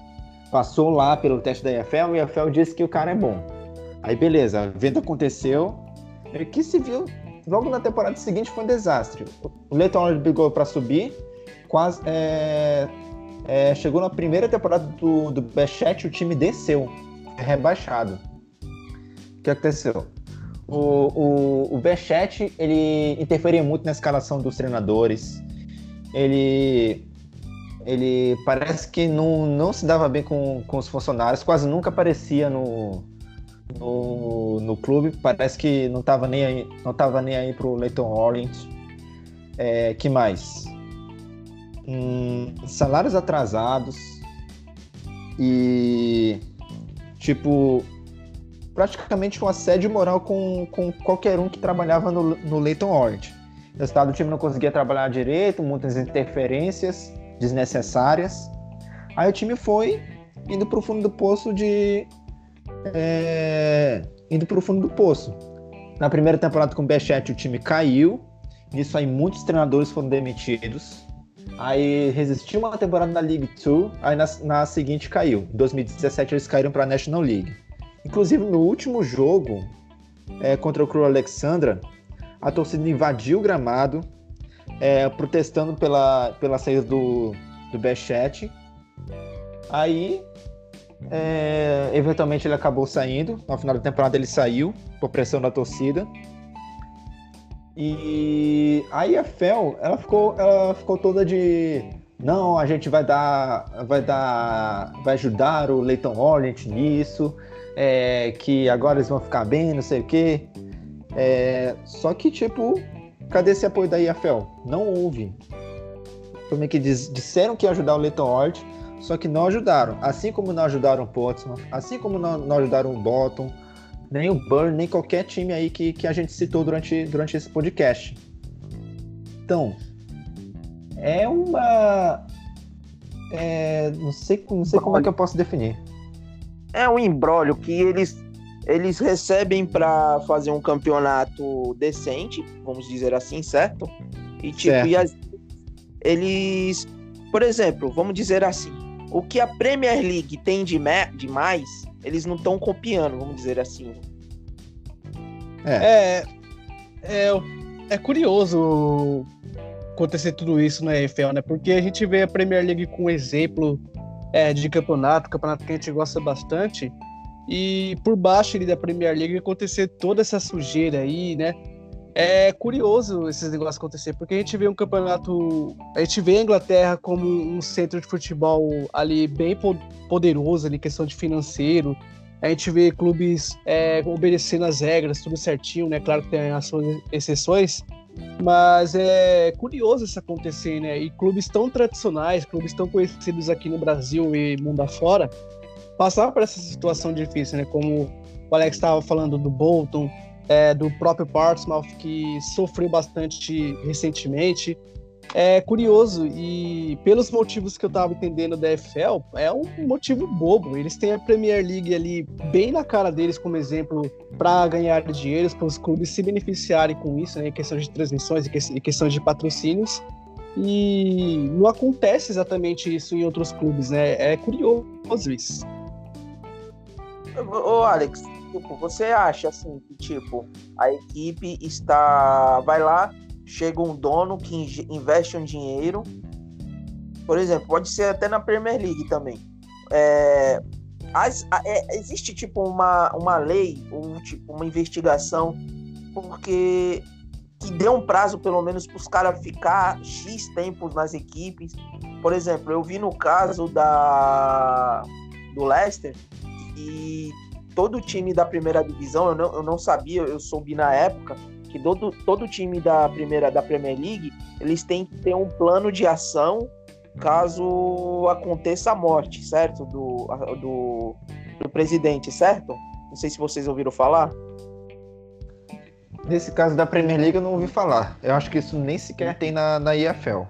passou lá pelo teste da EFL e a EFL disse que o cara é bom. Aí beleza, a venda aconteceu. E que se viu logo na temporada seguinte foi um desastre. O Leighton brigou para subir, quase é, é, chegou na primeira temporada do, do Bechet, o time desceu, rebaixado. O que aconteceu? O, o, o Bechet, ele interferia muito na escalação dos treinadores. Ele, ele parece que não, não se dava bem com, com os funcionários, quase nunca aparecia no, no, no clube. Parece que não estava nem aí, não tava nem aí pro Leighton Orient. É, que mais? Hum, salários atrasados e tipo praticamente um assédio moral com, com qualquer um que trabalhava no, no Leighton Orient. O resultado do time não conseguia trabalhar direito, muitas interferências desnecessárias. Aí o time foi indo para o fundo do poço de é, indo para o fundo do poço. Na primeira temporada com o Bechet o time caiu. Nisso aí muitos treinadores foram demitidos. Aí resistiu uma temporada na League 2, aí na, na seguinte caiu. Em 2017 eles caíram para a National League. Inclusive no último jogo é, contra o Crew Alexandra, a torcida invadiu o gramado, é, protestando pela, pela saída do, do Bechet. Aí, é, eventualmente ele acabou saindo. No final da temporada ele saiu, por pressão da torcida. E aí a Fel, ela ficou, ela ficou toda de não, a gente vai dar, vai dar, vai ajudar o Leighton Orient nisso, é, que agora eles vão ficar bem, não sei o quê. É, só que tipo, cadê esse apoio da IFL? Não houve. Como é que diz, disseram que ia ajudar o Leighton Orient, só que não ajudaram. Assim como não ajudaram o Portsmouth, assim como não, não ajudaram o Bottom, nem o Burn, nem qualquer time aí que, que a gente citou durante, durante esse podcast. Então, é uma. É, não sei, não sei como é que eu posso definir. É um embrólio que eles, eles recebem para fazer um campeonato decente, vamos dizer assim, certo? E tipo, certo. E as, eles. Por exemplo, vamos dizer assim, o que a Premier League tem de, de mais, eles não estão copiando, vamos dizer assim. É. é. É, é curioso acontecer tudo isso na EFL, né? Porque a gente vê a Premier League com um exemplo é, de campeonato, campeonato que a gente gosta bastante, e por baixo ali da Premier League acontecer toda essa sujeira aí, né? É curioso esses negócios acontecer, porque a gente vê um campeonato. A gente vê a Inglaterra como um centro de futebol ali bem poderoso, ali, questão de financeiro. A gente vê clubes é, obedecendo as regras, tudo certinho, né? Claro que tem as suas exceções, mas é curioso isso acontecer, né? E clubes tão tradicionais, clubes tão conhecidos aqui no Brasil e mundo afora, passar por essa situação difícil, né? Como o Alex estava falando do Bolton, é, do próprio Portsmouth, que sofreu bastante recentemente. É curioso e pelos motivos que eu estava entendendo da EFL, é um motivo bobo. Eles têm a Premier League ali bem na cara deles como exemplo para ganhar dinheiro, para os clubes se beneficiarem com isso, né, em questão de transmissões e questão de patrocínios. E não acontece exatamente isso em outros clubes, né? É curioso isso. Ô, Alex, tipo, você acha assim que tipo a equipe está vai lá, chega um dono que investe um dinheiro, por exemplo, pode ser até na Premier League também. É, as, é, existe tipo uma, uma lei ou tipo uma investigação porque que dê um prazo pelo menos para os caras ficar x tempos nas equipes. Por exemplo, eu vi no caso da do Leicester e todo time da primeira divisão, eu não, eu não sabia, eu soube na época, que todo, todo time da primeira da Premier League, eles têm que ter um plano de ação caso aconteça a morte, certo? Do, do, do presidente, certo? Não sei se vocês ouviram falar. Nesse caso da Premier League eu não ouvi falar. Eu acho que isso nem sequer tem na, na IFL.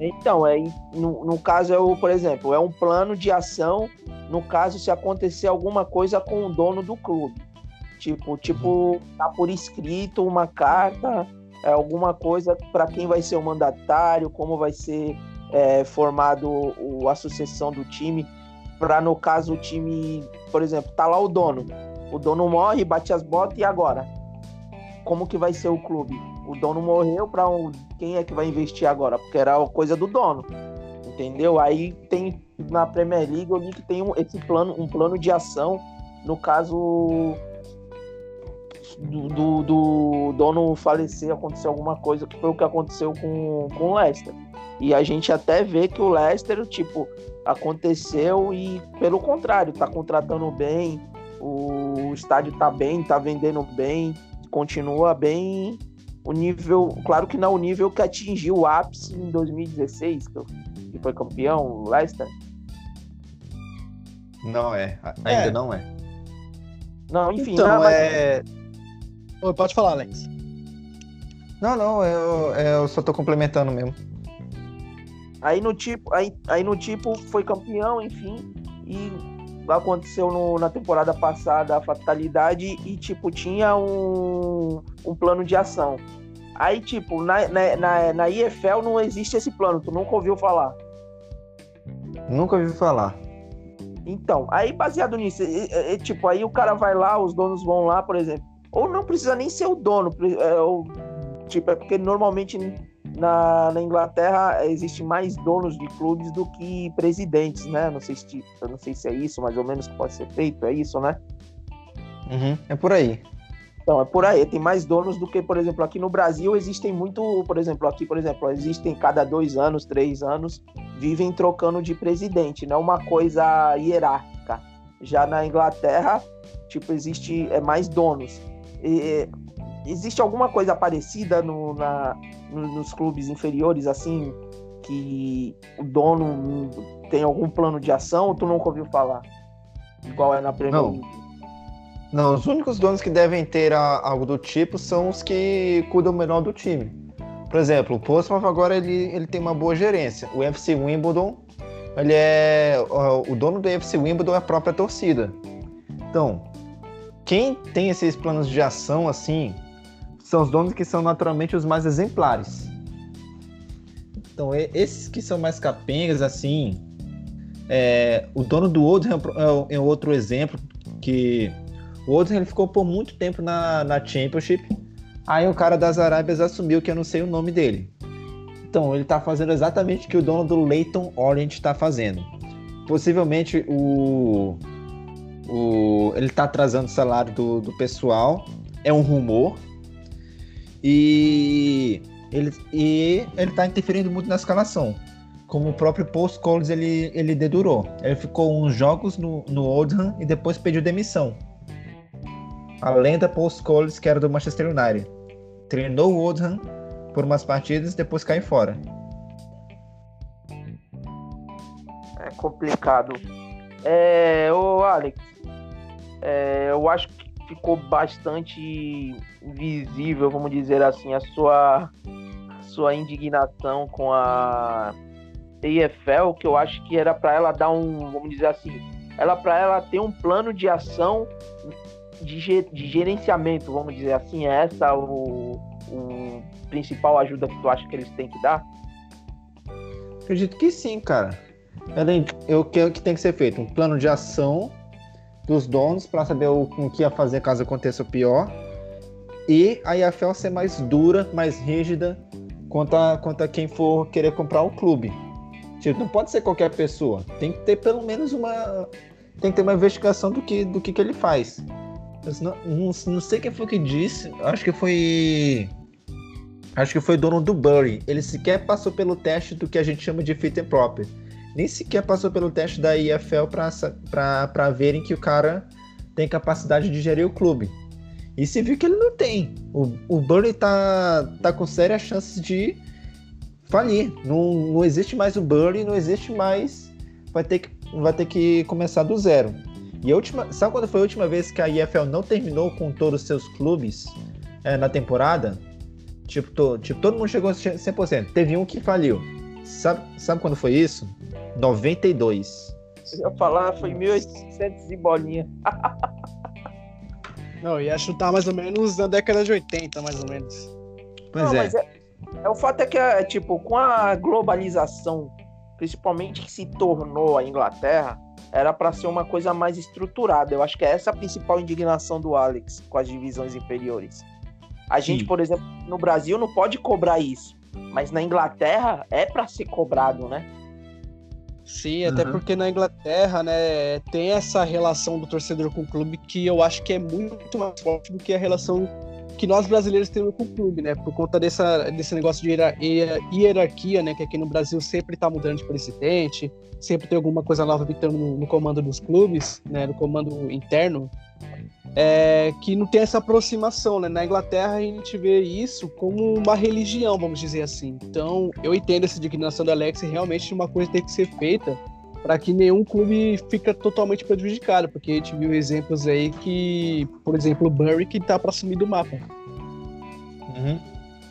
Então, é, no, no caso, é o, por exemplo, é um plano de ação no caso se acontecer alguma coisa com o dono do clube. Tipo, tipo, tá por escrito uma carta, é, alguma coisa para quem vai ser o mandatário, como vai ser é, formado o, a sucessão do time, para no caso o time, por exemplo, tá lá o dono. O dono morre, bate as botas e agora? Como que vai ser o clube? O dono morreu, para um, quem é que vai investir agora? Porque era coisa do dono. Entendeu? Aí tem na Premier League eu li que tem um, esse plano, um plano de ação no caso do, do, do, dono falecer, acontecer alguma coisa, que foi o que aconteceu com, com o Leicester. E a gente até vê que o Leicester, tipo, aconteceu e, pelo contrário, tá contratando bem, o estádio tá bem, tá vendendo bem, continua bem. O nível, claro que não é o nível que atingiu o ápice em 2016, que foi campeão, o Leicester. Não é, ainda é. não é. Não, enfim. Então, não, mas... é... Oi, pode falar, Alex. Não, não, eu, eu só tô complementando mesmo. Aí no tipo, aí, aí no tipo foi campeão, enfim, e aconteceu no, na temporada passada a fatalidade e tipo tinha um, um plano de ação. Aí tipo na, na, na, na IFL não existe esse plano, tu nunca ouviu falar? Nunca ouvi falar. Então, aí baseado nisso, tipo, aí o cara vai lá, os donos vão lá, por exemplo. Ou não precisa nem ser o dono, é, ou, tipo, é porque normalmente na, na Inglaterra existe mais donos de clubes do que presidentes, né? Não sei se, não sei se é isso, mais ou menos que pode ser feito, é isso, né? Uhum, é por aí. Então, é por aí. Tem mais donos do que, por exemplo, aqui no Brasil existem muito, por exemplo, aqui, por exemplo, existem cada dois anos, três anos, vivem trocando de presidente, não é uma coisa hierárquica. Já na Inglaterra, tipo, existe é mais donos. E, existe alguma coisa parecida no, na, nos clubes inferiores, assim, que o dono tem algum plano de ação ou tu nunca ouviu falar? Igual é na Premier League? Não, os únicos donos que devem ter algo do tipo são os que cuidam melhor do time. Por exemplo, o Portsmouth agora ele, ele tem uma boa gerência. O FC Wimbledon, ele é o dono do FC Wimbledon é a própria torcida. Então, quem tem esses planos de ação assim, são os donos que são naturalmente os mais exemplares. Então, esses que são mais capengas assim, é, o dono do Oldham é, é outro exemplo que o Oldham ele ficou por muito tempo na, na Championship Aí o cara das Arábias assumiu que eu não sei o nome dele. Então, ele está fazendo exatamente o que o dono do Leighton Orient está fazendo. Possivelmente o, o ele está atrasando o salário do, do pessoal. É um rumor. E ele e ele está interferindo muito na escalação. Como o próprio Paul Scholes ele, ele dedurou. Ele ficou uns jogos no, no Oldham e depois pediu demissão. A lenda Paul Scholes, que era do Manchester United treinou o Oldham por umas partidas e depois cai fora. É complicado. É, ô Alex, é, eu acho ficou bastante visível, vamos dizer assim, a sua, sua indignação com a EFL, que eu acho que era para ela dar um, vamos dizer assim, ela para ela ter um plano de ação de, de gerenciamento, vamos dizer assim, é essa o, o principal ajuda que tu acha que eles têm que dar? Acredito que sim, cara. O que, que tem que ser feito? Um plano de ação dos donos para saber o, o que ia fazer caso aconteça o pior. E a IFL ser mais dura, mais rígida quanto a, quanto a quem for querer comprar o clube. Tipo, não pode ser qualquer pessoa. Tem que ter pelo menos uma. Tem que ter uma investigação do que, do que, que ele faz. Não, não, não, sei quem foi que disse. Acho que foi. Acho que foi dono do Bury. Ele sequer passou pelo teste do que a gente chama de fit and proper. Nem sequer passou pelo teste da IFL para verem que o cara tem capacidade de gerir o clube. E se viu que ele não tem. O, o Burley tá, tá com sérias chances de falir. Não, não existe mais o Burley, não existe mais. Vai ter, que, vai ter que começar do zero. E a última, sabe quando foi a última vez que a IFL não terminou com todos os seus clubes é, na temporada? Tipo, to, tipo, todo mundo chegou a 100%. Teve um que faliu. Sabe, sabe quando foi isso? 92. Eu ia falar, foi 1800 e bolinha. Não, ia chutar mais ou menos na década de 80, mais ou menos. Pois Não, é. é. é. O fato é que, é, tipo, com a globalização principalmente que se tornou a Inglaterra, era para ser uma coisa mais estruturada. Eu acho que é essa a principal indignação do Alex com as divisões inferiores. A gente, Sim. por exemplo, no Brasil não pode cobrar isso, mas na Inglaterra é para ser cobrado, né? Sim, até Uhum. porque na Inglaterra, né, tem essa relação do torcedor com o clube que eu acho que é muito mais forte do que a relação que nós brasileiros temos com o clube, né? Por conta dessa, desse negócio de hierar- hierar- hierarquia, né? Que aqui no Brasil sempre tá mudando de presidente, sempre tem alguma coisa nova vindo no, no comando dos clubes, né? No comando interno. É, que não tem essa aproximação, né? Na Inglaterra a gente vê isso como uma religião, vamos dizer assim. Então, eu entendo essa indignação do Alex realmente uma coisa tem que ser feita para que nenhum clube fica totalmente prejudicado, porque a gente viu exemplos aí que, por exemplo, o Bury que tá para sumir do mapa. Uhum.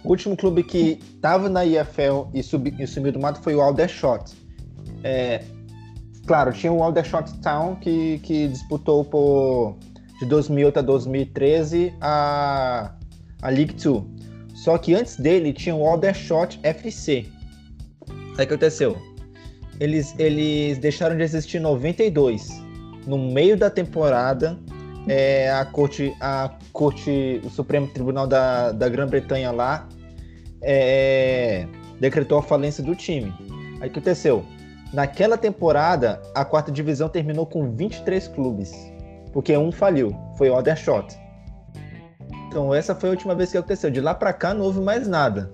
O último clube que estava na IFL e, subi, e sumiu do mato foi o Aldershot. É, claro, tinha o Aldershot Town que, que disputou por, de 2008 a 2013 a, a League Two. Só que antes dele tinha o Aldershot FC. Aí o que aconteceu? Eles, eles deixaram de existir em 92. No meio da temporada, é, a corte, a corte, o Supremo Tribunal da, da Grã-Bretanha lá é, decretou a falência do time. Aí o que aconteceu? Naquela temporada, a quarta divisão terminou com 23 clubes, porque um faliu, foi o Aldershot. Então essa foi a última vez que aconteceu. De lá pra cá não houve mais nada.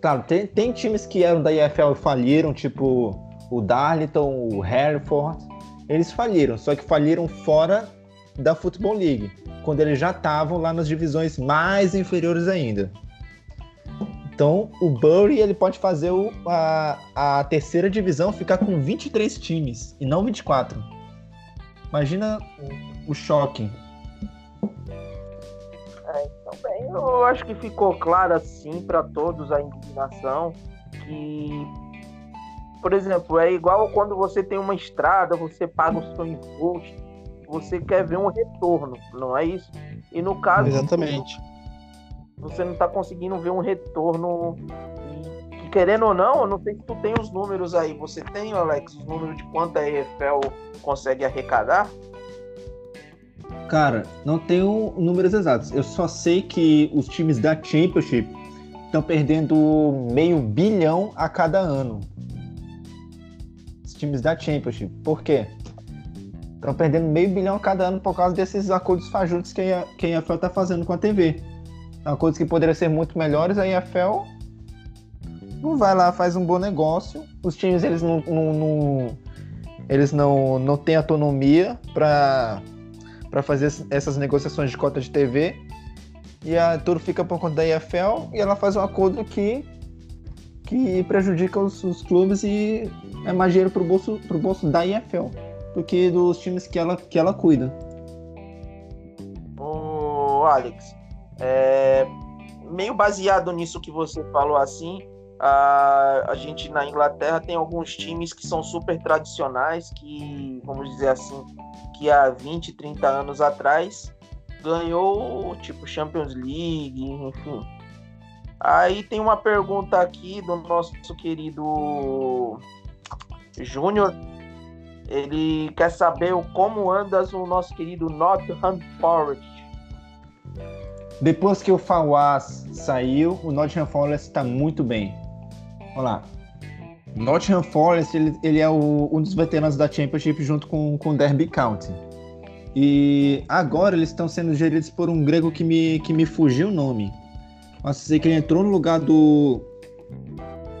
Claro, tem, tem times que eram da IFL e faliram, tipo o Darlington, o Hereford. Eles faliram, só que faliram fora da Football League, quando eles já estavam lá nas divisões mais inferiores ainda. Então, o Bury ele pode fazer o- a, a terceira divisão ficar com 23 times e não 24. Imagina o, choque. Também eu acho que ficou claro assim para todos a indignação que, por exemplo, é igual quando você tem uma estrada, você paga o seu imposto, você quer ver um retorno, não é isso? E no caso, Exatamente. você não está conseguindo ver um retorno. E, que, querendo ou não, eu não sei se tu tem os números aí. Você tem, Alex, os números de quanto a EFL consegue arrecadar? Cara, não tenho números exatos. Eu só sei que os times da Championship estão perdendo meio bilhão a cada ano. Os times da Championship. Por quê? Estão perdendo meio bilhão a cada ano por causa desses acordos fajutos que a, que a EFL está fazendo com a TV. Acordos que poderiam ser muito melhores, a EFL não vai lá, faz um bom negócio. Os times eles não, não, não- eles não, não têm autonomia para para fazer es- essas negociações de cota de TV. E a, tudo fica por conta da EFL e ela faz um acordo que, que prejudica os, os clubes e é mais dinheiro pro bolso, pro bolso da EFL do que dos times que ela, que ela cuida. Ô, Alex, é, meio baseado nisso que você falou assim, a, a gente na Inglaterra tem alguns times que são super tradicionais, que, vamos dizer assim, que há 20, 30 anos atrás ganhou tipo Champions League, enfim. Aí tem uma pergunta aqui do nosso querido Júnior. Ele quer saber como andas o nosso querido Nottingham Forest. Depois que o Fawaz saiu, o Nottingham Forest está muito bem. Vamos lá. Nottingham Forest ele, ele é o- um dos veteranos da Championship junto com, o Derby County. E agora eles estão sendo geridos por um grego que me, que me fugiu o nome. Posso dizer que ele entrou no lugar do.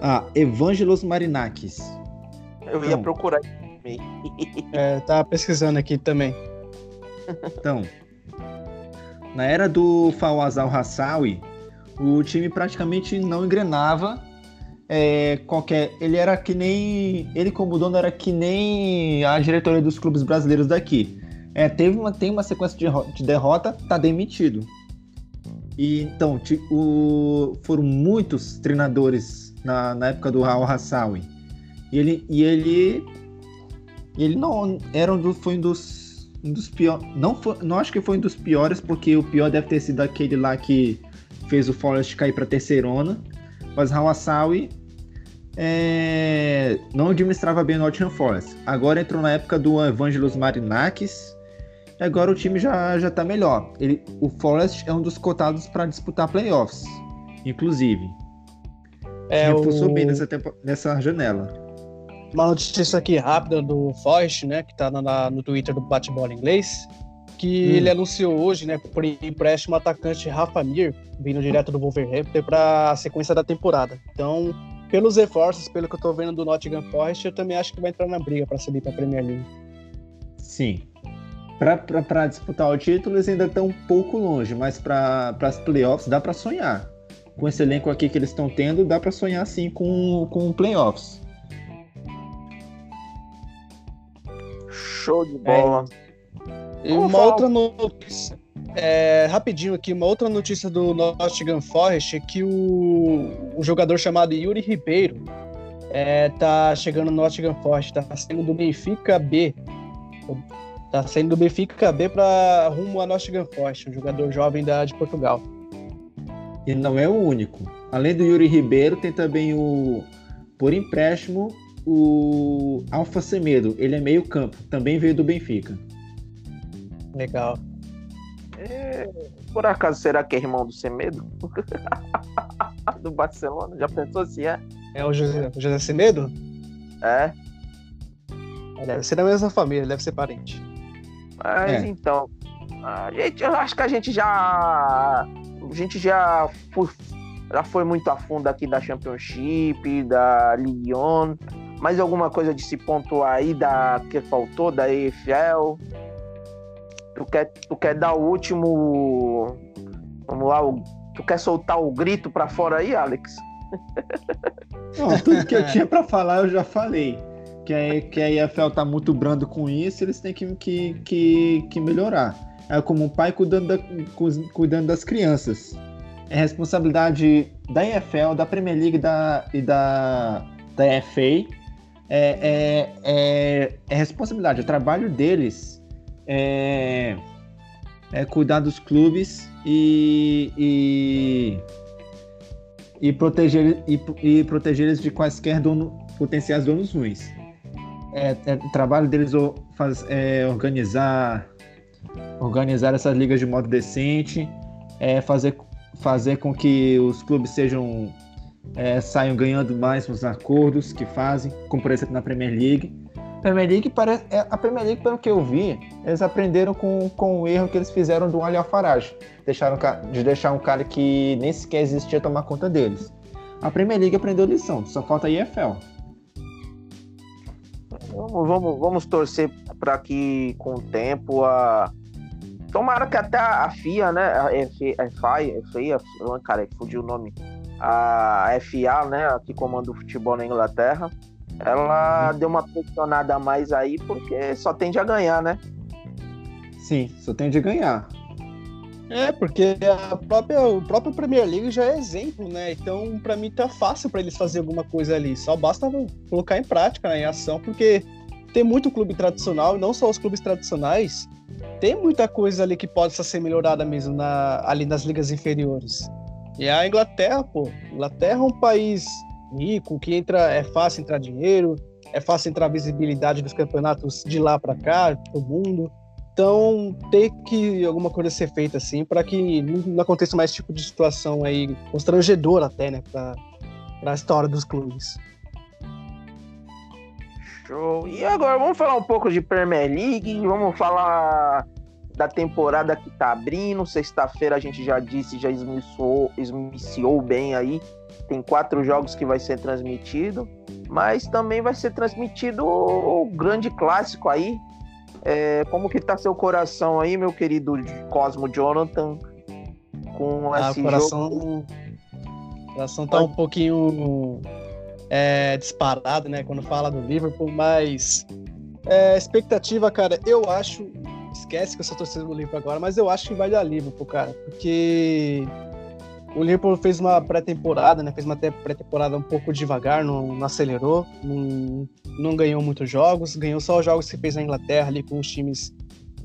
Ah, Evangelos Marinakis. Eu ia Então. procurar. É, tava pesquisando aqui também. Então, na era do Fawaz Al-Hassawi, o time praticamente não engrenava é, qualquer. Ele era que nem. Ele, como dono, era que nem a diretoria dos clubes brasileiros daqui. É, teve uma, tem uma sequência de, de derrota, tá demitido. E, então, o- foram muitos treinadores na, na época do Al-Hassawi. E ele, e ele ele não era um dos, foi um dos, um dos piores. Não, não acho que foi um dos piores, porque o pior deve ter sido aquele lá que fez o Forest cair para terceirona. Mas Hawasawi é, não administrava bem o Nottingham Forest. Agora entrou na época do Evangelos Marinakis. E agora o time já, já tá melhor. Ele, o Forest é um dos cotados para disputar playoffs, inclusive. É, Reforçou o... bem nessa, tempo, nessa janela. Uma notícia aqui rápida do Forest, né, que tá na, no Twitter do Bate-Bola Inglês, que hum. ele anunciou hoje, né, por empréstimo o atacante Rafa Mir, vindo direto do Wolverhampton para a sequência da temporada. Então, pelos reforços, pelo que eu tô vendo do Nottingham Forest, eu também acho que vai entrar na briga para subir para a Premier League. Sim. Para disputar o título, eles ainda estão um pouco longe, mas para as playoffs dá para sonhar. Com esse elenco aqui que eles estão tendo, dá para sonhar sim com, com playoffs. Show de bola. É. E uma outra notícia é, rapidinho aqui, uma outra notícia do Nottingham Forest é que o, o jogador chamado Yuri Ribeiro é, tá chegando no Nottingham Forest, tá saindo do Benfica B. Tá saindo do Benfica B para rumo a Nottingham Forest, um jogador jovem da, de Portugal. E não é o único. Além do Yuri Ribeiro, tem também o, por empréstimo, o Alfa Semedo. Ele é meio campo, também veio do Benfica. Legal. É, por acaso será que é irmão do Semedo? do Barcelona? Já pensou se é? É o José, o José Semedo? É. Deve ser da mesma família, deve ser parente. Mas é. então, a gente, eu acho que a gente já. A gente já foi, já foi muito a fundo aqui da Championship, da Lyon. Mais alguma coisa de se pontuar aí da que faltou, da EFL? Tu quer, tu quer dar o último. Vamos lá, o, tu quer soltar o grito pra fora aí, Alex? Não, tudo que eu tinha para falar eu já falei. Que a, que a EFL tá muito brando com isso, eles têm que, que, que, que melhorar. É como um pai cuidando, da, cuidando das crianças. É responsabilidade da EFL, da Premier League da, e da, da FA. É, é, é, é responsabilidade, é trabalho deles é, é cuidar dos clubes e, e, e proteger, e, e proteger eles de quaisquer dono, potenciais donos ruins. É, é trabalho deles faz, é, organizar organizar essas ligas de modo decente, é, fazer, fazer com que os clubes sejam é, saiam ganhando mais nos acordos que fazem, como por exemplo na Premier League. Premier League parece. É, a Premier League, pelo que eu vi, eles aprenderam com, com o erro que eles fizeram do Ali Alfarage. Deixaram, de deixar um cara que nem sequer existia tomar conta deles. A Premier League aprendeu lição, só falta a EFL. Vamos, vamos, vamos torcer para que com o tempo a. Tomara que até a FIA, né? A FIA, FIA, cara, fugiu o nome. A FA, né? Que comanda o futebol na Inglaterra ela deu uma pressionada a mais aí porque só tende a ganhar, né? Sim, só tende a ganhar. É, porque a própria, o próprio Premier League já é exemplo, né? Então, para mim, tá fácil para eles fazer alguma coisa ali. Só basta colocar em prática, né, em ação, porque tem muito clube tradicional, e não só os clubes tradicionais, tem muita coisa ali que pode ser melhorada mesmo na, ali nas ligas inferiores. E a Inglaterra, pô, Inglaterra é um país rico, que entra é fácil entrar dinheiro, é fácil entrar visibilidade dos campeonatos de lá para cá, do mundo. Então, tem que alguma coisa ser feita assim para que não aconteça mais tipo de situação aí constrangedora até, né, para a história dos clubes. Show. E agora vamos falar um pouco de Premier League, vamos falar da temporada que tá abrindo. Sexta-feira a gente já disse, já esmiciou, esmiciou bem aí tem quatro jogos que vai ser transmitido, mas também vai ser transmitido o grande clássico aí. É, como que tá seu coração aí, meu querido Cosmo Jonathan? Com ah, esse coração, jogo. O coração tá um pouquinho é, disparado, né? Quando fala do Liverpool, mas é, expectativa, cara, eu acho. Esquece que eu sou torcedor do Liverpool agora, mas eu acho que vai dar Liverpool, cara. Porque o Liverpool fez uma pré-temporada, né? Fez uma pré-temporada um pouco devagar, não, não acelerou, não, não, ganhou muitos jogos, ganhou só os jogos que fez na Inglaterra ali com os times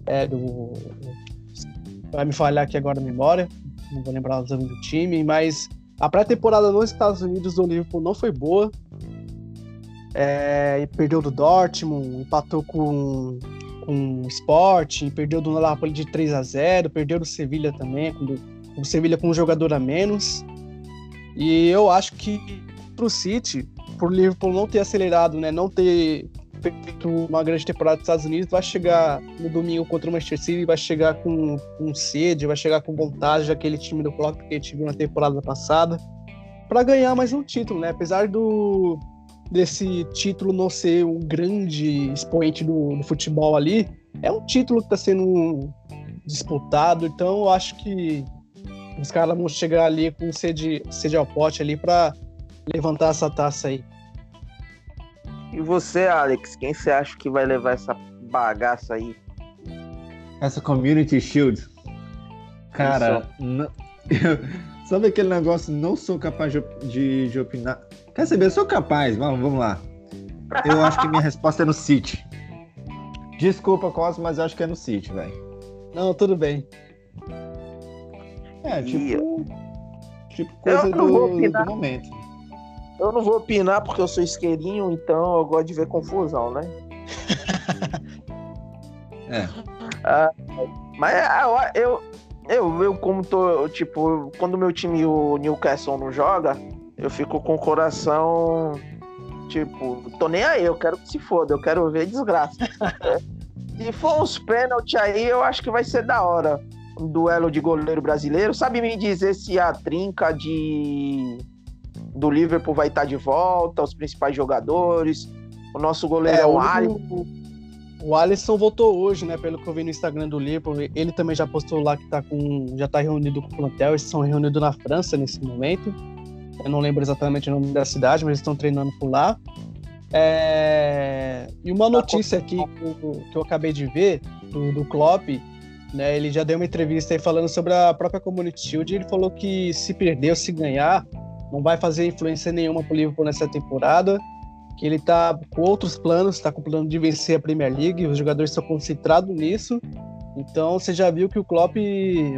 é, do. Vai me falhar aqui agora a memória, não vou lembrar os nomes do time, mas a pré-temporada nos Estados Unidos do Liverpool não foi boa. é, perdeu do Dortmund, empatou com, com o Sport, perdeu do Napoli de 3 a 0 perdeu do Sevilha também, com o Sevilha com um jogador a menos. E eu acho que pro City, por Liverpool não ter acelerado, né, não ter feito uma grande temporada dos Estados Unidos, vai chegar no domingo contra o Manchester City, vai chegar com, com sede, vai chegar com vontade daquele time do Klopp que a gente viu na temporada passada, para ganhar mais um título, né? Apesar do desse título não ser um grande expoente do, do futebol ali, é um título que está sendo disputado, então eu acho que os caras vão chegar ali com sede, sede ao pote ali para levantar essa taça aí. E você, Alex, quem você acha que vai levar essa bagaça aí? Essa Community Shield. Cara, não... sabe aquele negócio? Não sou capaz de, de, de, opinar. Quer saber? Eu sou capaz. Vamos, vamos lá. Eu acho que minha resposta é no City. Desculpa, Cosmo, mas eu acho que é no City, velho. Não, tudo bem. É, tipo. Tipo coisa do, do momento. Eu não vou opinar porque eu sou isqueirinho, então eu gosto de ver confusão, né? é. Ah, mas ah, eu, eu, eu, como tô, tipo, quando meu time, o Newcastle, não joga, eu fico com o coração, tipo, tô nem aí, eu quero que se foda, eu quero ver desgraça. se for uns pênaltis aí, eu acho que vai ser da hora. Duelo de goleiro brasileiro. Sabe me dizer se a trinca de do Liverpool vai estar de volta, os principais jogadores. O nosso goleiro é, é o Alisson. O Alisson voltou hoje, né? Pelo que eu vi no Instagram do Liverpool. Ele também já postou lá que tá com. já tá reunido com o plantel. Eles são reunidos na França nesse momento. Eu não lembro exatamente o nome da cidade, mas eles estão treinando por lá. É... E uma notícia aqui que eu acabei de ver do, do Klopp, né? Ele já deu uma entrevista aí falando sobre a própria Community Shield. Ele falou que se perder se ganhar, não vai fazer influência nenhuma pro Liverpool nessa temporada, que ele tá com outros planos, tá com o plano de vencer a Premier League, os jogadores estão concentrados nisso. Então você já viu que o Klopp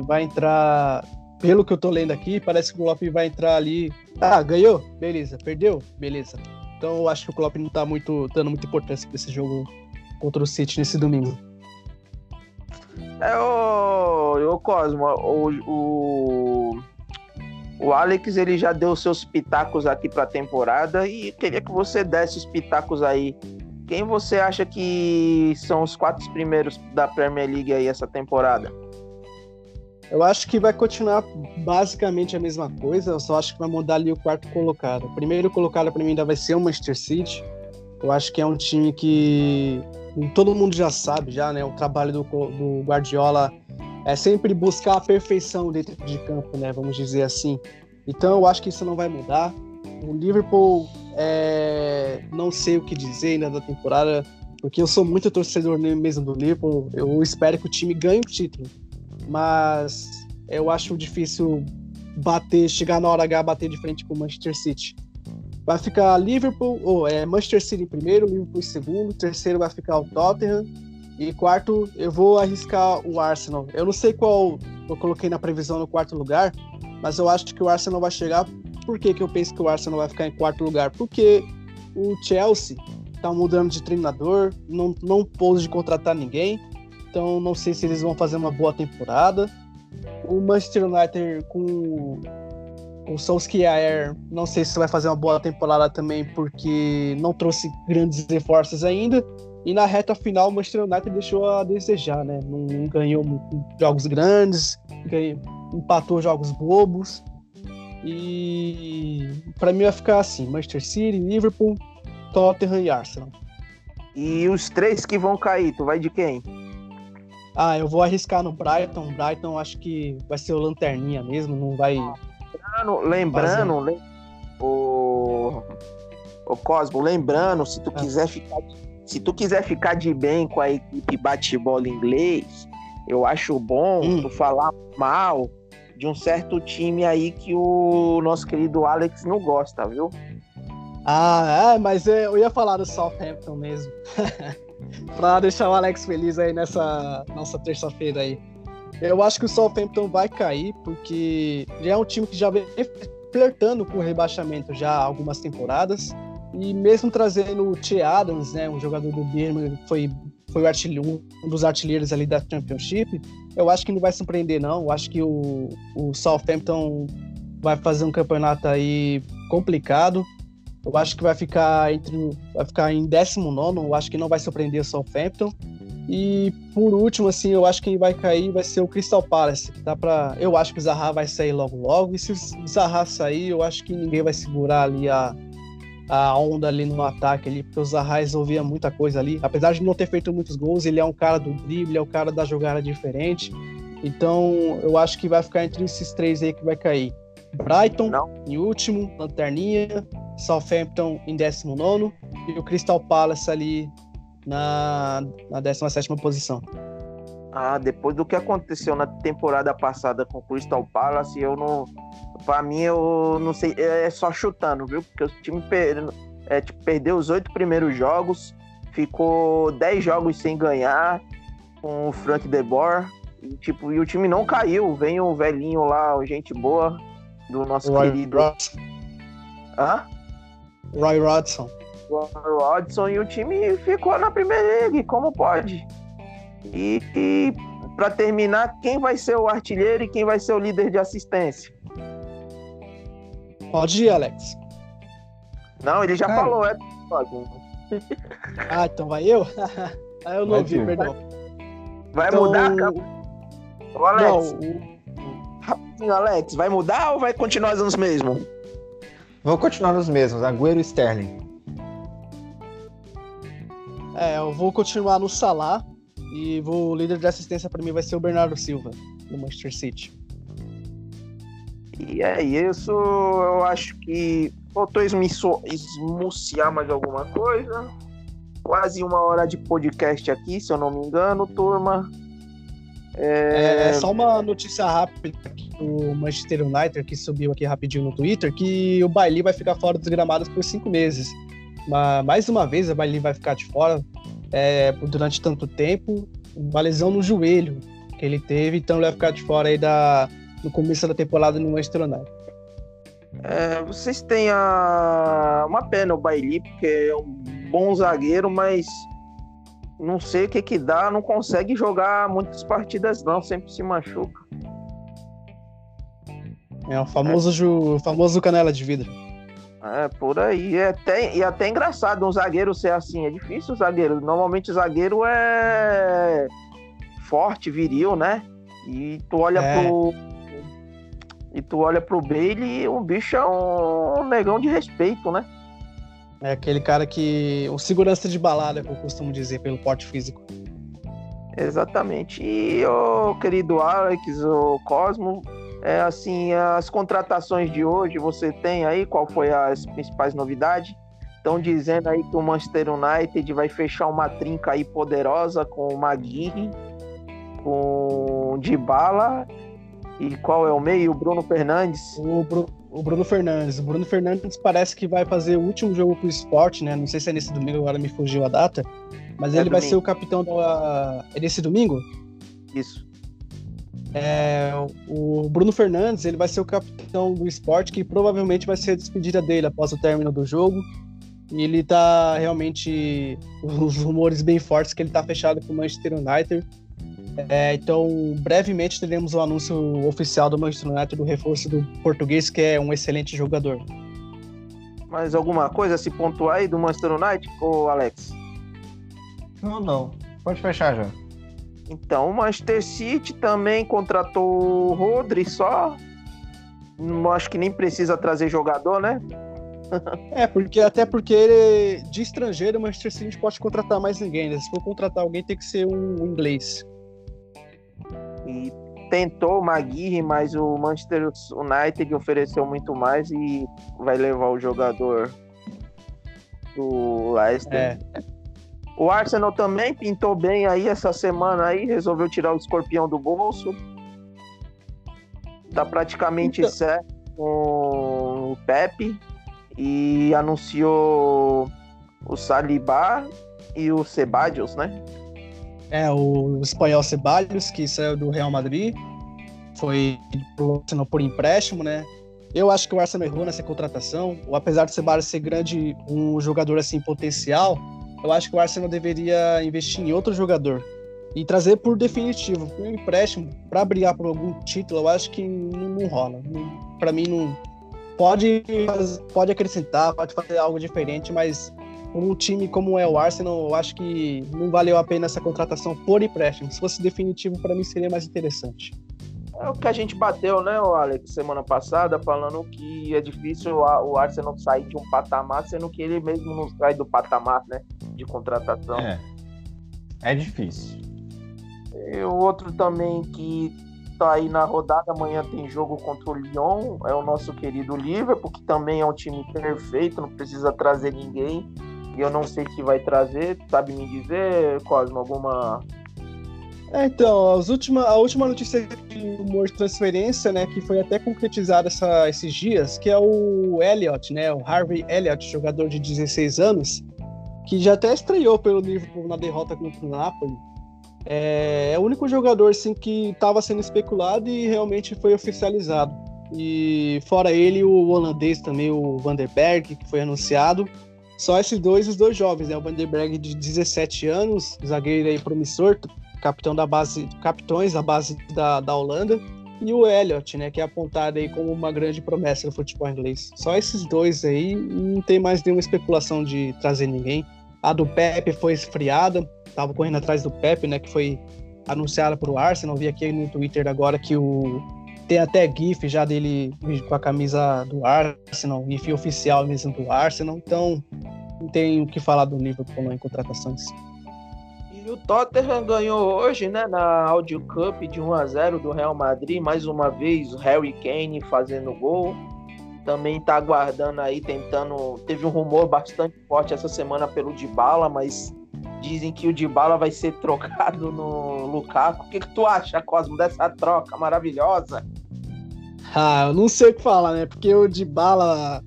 vai entrar, pelo que eu tô lendo aqui, parece que o Klopp vai entrar ali. Ah, ganhou? Beleza. Perdeu? Beleza. Então eu acho que o Klopp não tá muito dando muita importância para esse jogo contra o City nesse domingo. É o, o Cosmo, o, o o Alex ele já deu seus pitacos aqui para a temporada e queria que você desse os pitacos aí. Quem você acha que são os quatro primeiros da Premier League aí essa temporada? Eu acho que vai continuar basicamente a mesma coisa, eu só acho que vai mudar ali o quarto colocado. O primeiro colocado para mim ainda vai ser o Manchester City. Eu acho que é um time que todo mundo já sabe já, né? O trabalho do, do Guardiola é sempre buscar a perfeição dentro de campo, né? Vamos dizer assim. Então eu acho que isso não vai mudar. O Liverpool, é... não sei o que dizer ainda da temporada, porque eu sou muito torcedor mesmo do Liverpool. Eu espero que o time ganhe o título, mas eu acho difícil bater, chegar na hora H, bater de frente com o Manchester City. Vai ficar Liverpool, ou é Manchester City primeiro, Liverpool segundo, terceiro vai ficar o Tottenham, e quarto, eu vou arriscar o Arsenal. Eu não sei qual eu coloquei na previsão no quarto lugar, mas eu acho que o Arsenal vai chegar. Por que, que eu penso que o Arsenal vai ficar em quarto lugar? Porque o Chelsea tá mudando de treinador, não, não pôs de contratar ninguém, então não sei se eles vão fazer uma boa temporada. O Manchester United com o Solskjaer, não sei se vai fazer uma boa temporada também, porque não trouxe grandes reforços ainda. E na reta final, o Manchester United deixou a desejar, né? Não ganhou jogos grandes, ganhou, empatou jogos bobos. E para mim vai ficar assim: Manchester City, Liverpool, Tottenham e Arsenal. E os três que vão cair, tu vai de quem? Ah, eu vou arriscar no Brighton. Brighton acho que vai ser o lanterninha mesmo, não vai. Lembrando, lembrando o, o Cosmo, lembrando, se tu ah. quiser ficar se tu quiser ficar de bem com a equipe bate-bola inglês, eu acho bom hum. tu falar mal de um certo time aí que o nosso querido Alex não gosta, viu? Ah, é, mas eu ia falar do Southampton mesmo. pra deixar o Alex feliz aí nessa nossa terça-feira aí. Eu acho que o Southampton vai cair, porque já é um time que já vem flertando com o rebaixamento já há algumas temporadas. E mesmo trazendo o Che Adams, né, um jogador do Birmingham que foi, foi o artilheiro, um dos artilheiros ali da Championship, eu acho que não vai surpreender, não. Eu acho que o, o Southampton vai fazer um campeonato aí complicado. Eu acho que vai ficar entre vai ficar em 19, eu acho que não vai surpreender o Southampton. E por último, assim, eu acho que quem vai cair vai ser o Crystal Palace. Dá para, eu acho que o Zaha vai sair logo logo. E se o Zaha sair, eu acho que ninguém vai segurar ali a, a onda ali no ataque ali, porque o Zaha resolvia muita coisa ali. Apesar de não ter feito muitos gols, ele é um cara do drible, é um cara da jogada diferente. Então, eu acho que vai ficar entre esses três aí que vai cair. Brighton não. em último, Lanterninha, Southampton em 19 e o Crystal Palace ali na, na 17 posição. Ah, depois do que aconteceu na temporada passada com o Crystal Palace, eu não. Pra mim, eu não sei. É só chutando, viu? Porque o time per, é, tipo, perdeu os oito primeiros jogos, ficou dez jogos sem ganhar com o Frank De Boer. E, tipo, e o time não caiu. Vem o velhinho lá, gente boa, do nosso Roy querido. Rodson. Hã? Roy Rodson. Roy Rodson e o time ficou na primeira liga, como pode? E, e para terminar, quem vai ser o artilheiro e quem vai ser o líder de assistência? Pode ir, Alex. Não, ele já Cara. falou, é. ah, então vai eu? ah, eu não ouvi, perdão. Vai então... mudar, cara? Ô, Alex. Não, o... Rapidinho, Alex, vai mudar ou vai continuar nos mesmos? Vou continuar nos mesmos, Agüero e Sterling. É, eu vou continuar no Salah e vou, o líder de assistência para mim vai ser o Bernardo Silva, do Manchester City. E é isso, eu acho que faltou esmuciar mais alguma coisa. Quase uma hora de podcast aqui, se eu não me engano, turma. É, é só uma notícia rápida do Manchester United, que subiu aqui rapidinho no Twitter, que o Bailey vai ficar fora dos gramados por cinco meses. Mais uma vez, a Bailey vai ficar de fora é, durante tanto tempo. Uma lesão no joelho que ele teve, então ele vai ficar de fora aí da, no começo da temporada no Manchester United. É, vocês têm a... uma pena o Bailey, porque é um bom zagueiro, mas não sei o que que dá, não consegue jogar muitas partidas não, sempre se machuca. É o famoso, é. Ju, famoso canela de vida. É, por aí. É até, e até engraçado um zagueiro ser assim. É difícil o zagueiro. Normalmente o zagueiro é forte, viril, né? E tu olha é. pro. E tu olha pro Bailey e o bicho é um, um negão de respeito, né? É aquele cara que. O segurança de balada, que eu costumo dizer, pelo porte físico. Exatamente. E o querido Alex, o Cosmo, é assim, as contratações de hoje, você tem aí qual foi as principais novidades? Estão dizendo aí que o Manchester United vai fechar uma trinca aí poderosa com o Maguire, com o Dybala e qual é o meio? O Bruno Fernandes. O, Bru o Bruno Fernandes. O Bruno Fernandes parece que vai fazer o último jogo com o Sport, né? Não sei se é nesse domingo, agora me fugiu a data. Mas é ele domingo. vai ser o capitão da. É nesse domingo? Isso. É, o Bruno Fernandes ele vai ser o capitão do esporte, que provavelmente vai ser a despedida dele após o término do jogo. E ele tá realmente. Os rumores bem fortes que ele tá fechado com o Manchester United. É, então, brevemente teremos o anúncio oficial do Manchester United do reforço do português, que é um excelente jogador. Mais alguma coisa a se pontuar aí do Manchester United, ou Alex? Não, não. Pode fechar já. Então, o Manchester City também contratou o Rodri só. Não acho que nem precisa trazer jogador, né? é, porque até porque de estrangeiro o Manchester City pode contratar mais ninguém, né? Se for contratar alguém, tem que ser um inglês. E tentou o Maguire, mas o Manchester United ofereceu muito mais e vai levar o jogador do Leicester. É. O Arsenal também pintou bem aí essa semana aí, resolveu tirar o escorpião do bolso. Tá praticamente então... certo com o Pepe e anunciou o Saliba e o Sebadios, né? É, o espanhol Sebadios, que saiu do Real Madrid, foi pro Arsenal por empréstimo, né? Eu acho que o Arsenal errou nessa contratação. Apesar do Ceballos ser grande, um jogador assim potencial, eu acho que o Arsenal deveria investir em outro jogador e trazer por definitivo, um empréstimo para brigar por algum título. Eu acho que não, não rola. Para mim não pode pode acrescentar, pode fazer algo diferente, mas um time como é o Arsenal, eu acho que não valeu a pena essa contratação por empréstimo. Se fosse definitivo, para mim seria mais interessante. É o que a gente bateu, né, Alex, semana passada, falando que é difícil o Arsenal sair de um patamar, sendo que ele mesmo não sai do patamar, né, de contratação. É, é difícil. E o outro também que tá aí na rodada, amanhã tem jogo contra o Lyon, é o nosso querido Liverpool, que também é um time perfeito, não precisa trazer ninguém. E eu não sei se vai trazer, sabe me dizer, Cosmo, alguma é, então, as última, a última notícia de rumor de transferência, né, que foi até concretizada essa, esses dias, que é o Elliot, né, o Harvey Elliott, jogador de 16 anos, que já até estreou pelo Liverpool na derrota contra o Napoli. É, é o único jogador assim, que estava sendo especulado e realmente foi oficializado. E fora ele, o holandês também, o Vanderberg, que foi anunciado. Só esses dois, os dois jovens, né? O Vanderberg de 17 anos, zagueiro aí promissor, capitão da base, capitões da base da, da Holanda, e o Elliot, né, que é apontado aí como uma grande promessa do futebol inglês. Só esses dois aí, não tem mais nenhuma especulação de trazer ninguém. A do Pepe foi esfriada, tava correndo atrás do Pepe, né, que foi anunciada para o Arsenal. Vi aqui no Twitter agora que o tem até GIF já dele com a camisa do Arsenal, GIF oficial mesmo do Arsenal. Então, não tem o que falar do Liverpool em contratações. E o Tottenham ganhou hoje, né, na Audio Cup de 1 a 0 do Real Madrid, mais uma vez o Harry Kane fazendo gol. Também tá aguardando aí, tentando. Teve um rumor bastante forte essa semana pelo Dybala, mas dizem que o Dybala vai ser trocado no Lukaku. O que, que tu acha, Cosmo, dessa troca maravilhosa? Ah, eu não sei o que falar, né? Porque o Dybala,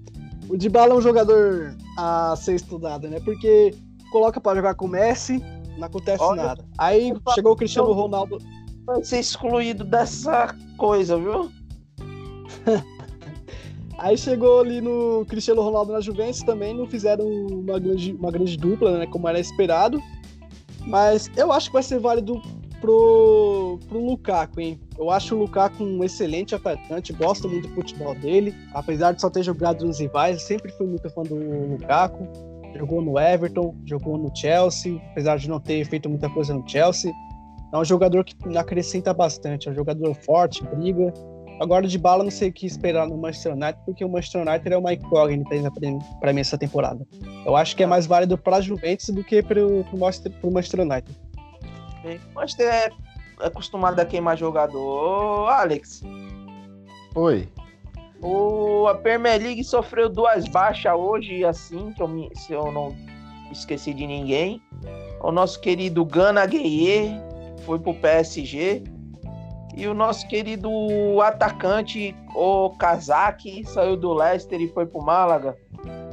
o Dybala é um jogador a ser estudado, né? Porque coloca para jogar com o Messi, não acontece Olha, nada. Aí chegou o Cristiano Ronaldo. Vai ser excluído dessa coisa, viu? Aí chegou ali no Cristiano Ronaldo na Juventus também, não fizeram uma grande, uma grande dupla, né? Como era esperado. Mas eu acho que vai ser válido pro, pro Lukaku, hein? Eu acho o Lukaku um excelente atacante, gosto muito do futebol dele. Apesar de só ter jogado nos rivais, sempre fui muito fã do Lukaku jogou no Everton, jogou no Chelsea, apesar de não ter feito muita coisa no Chelsea. É um jogador que acrescenta bastante, é um jogador forte, briga. Agora de bala não sei o que esperar no Manchester United, porque o Manchester United é uma incógnita para mim essa temporada. Eu acho que é mais válido para a Juventus do que para o Manchester United. O Manchester é acostumado a queimar jogador. Alex. Oi. O, a Premier League sofreu duas baixas hoje, assim, que eu me, se eu não esqueci de ninguém. O nosso querido Gana Gueye foi pro PSG. E o nosso querido atacante, o Kazak, saiu do Leicester e foi pro Málaga.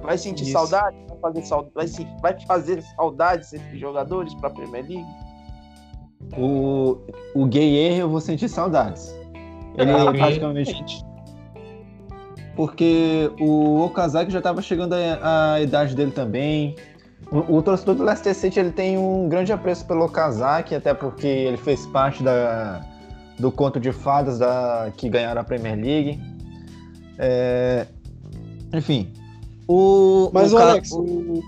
Vai sentir Isso. saudade? Vai fazer, saudade, vai, vai fazer saudade esses jogadores pra Premier League? O, o Gueye eu vou sentir saudades. Ele ah, praticamente porque o Okazaki já estava chegando à idade dele também. O, o, torcedor do Leicester City ele tem um grande apreço pelo Okazaki, até porque ele fez parte da, do conto de fadas da, que ganharam a Premier League. É, enfim, o. Mas o, Alex, o,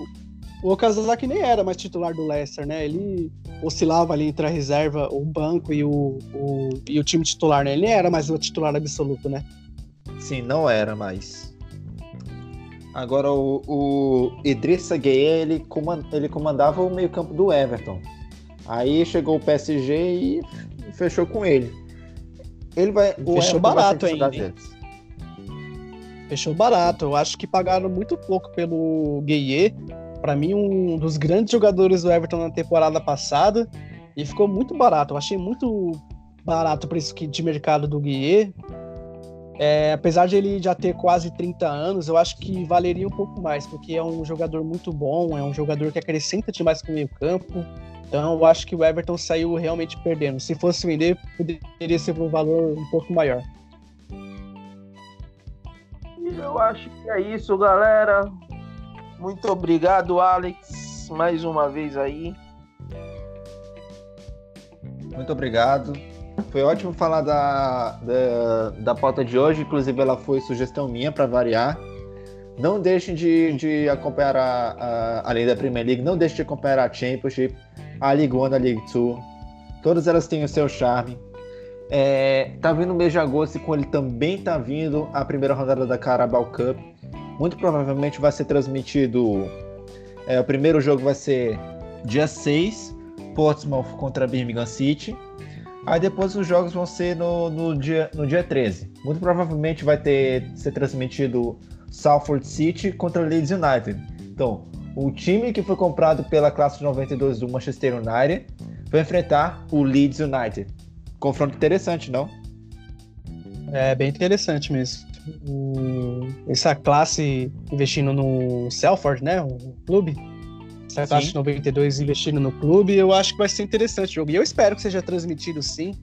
o Okazaki nem era mais titular do Leicester, né? Ele oscilava ali entre a reserva, o banco e o, o, e o time titular, né? Ele nem era mais o titular absoluto, né? Sim, não era mais. Agora o, o Idrissa Gueye, ele, comand, ele comandava o meio-campo do Everton. Aí chegou o PSG e fechou com ele. Ele vai. Fechou barato ainda. Fechou barato. Eu acho que pagaram muito pouco pelo Gueye. Para mim, um dos grandes jogadores do Everton na temporada passada. E ficou muito barato. Eu achei muito barato o preço de mercado do Gueye. É, apesar de ele já ter quase 30 anos, eu acho que valeria um pouco mais, porque é um jogador muito bom, é um jogador que acrescenta demais para o meio campo. Então eu acho que o Everton saiu realmente perdendo. Se fosse vender, poderia ser por um valor um pouco maior. E eu acho que é isso, galera. Muito obrigado, Alex, mais uma vez aí. Muito obrigado. Foi ótimo falar da, da, da pauta de hoje, inclusive ela foi sugestão minha para variar. Não deixem de, de acompanhar a, a, além da Premier League, não deixem de acompanhar a Championship, a League One, a League Two. Todas elas têm o seu charme. É, tá vindo o mês de agosto e com ele também tá vindo a primeira rodada da Carabao Cup. Muito provavelmente vai ser transmitido. É, o primeiro jogo vai ser dia 6, Portsmouth contra Birmingham City. Aí depois os jogos vão ser no, no, dia, no dia 13. Muito provavelmente vai ter ser transmitido Salford City contra Leeds United. Então, o time que foi comprado pela classe de 92 do Manchester United vai enfrentar o Leeds United. Confronto interessante, não? É bem interessante mesmo. Essa classe investindo no Salford, né? O clube. Essa sim. classe de 92 investindo no clube, eu acho que vai ser interessante o jogo. E eu espero que seja transmitido sim,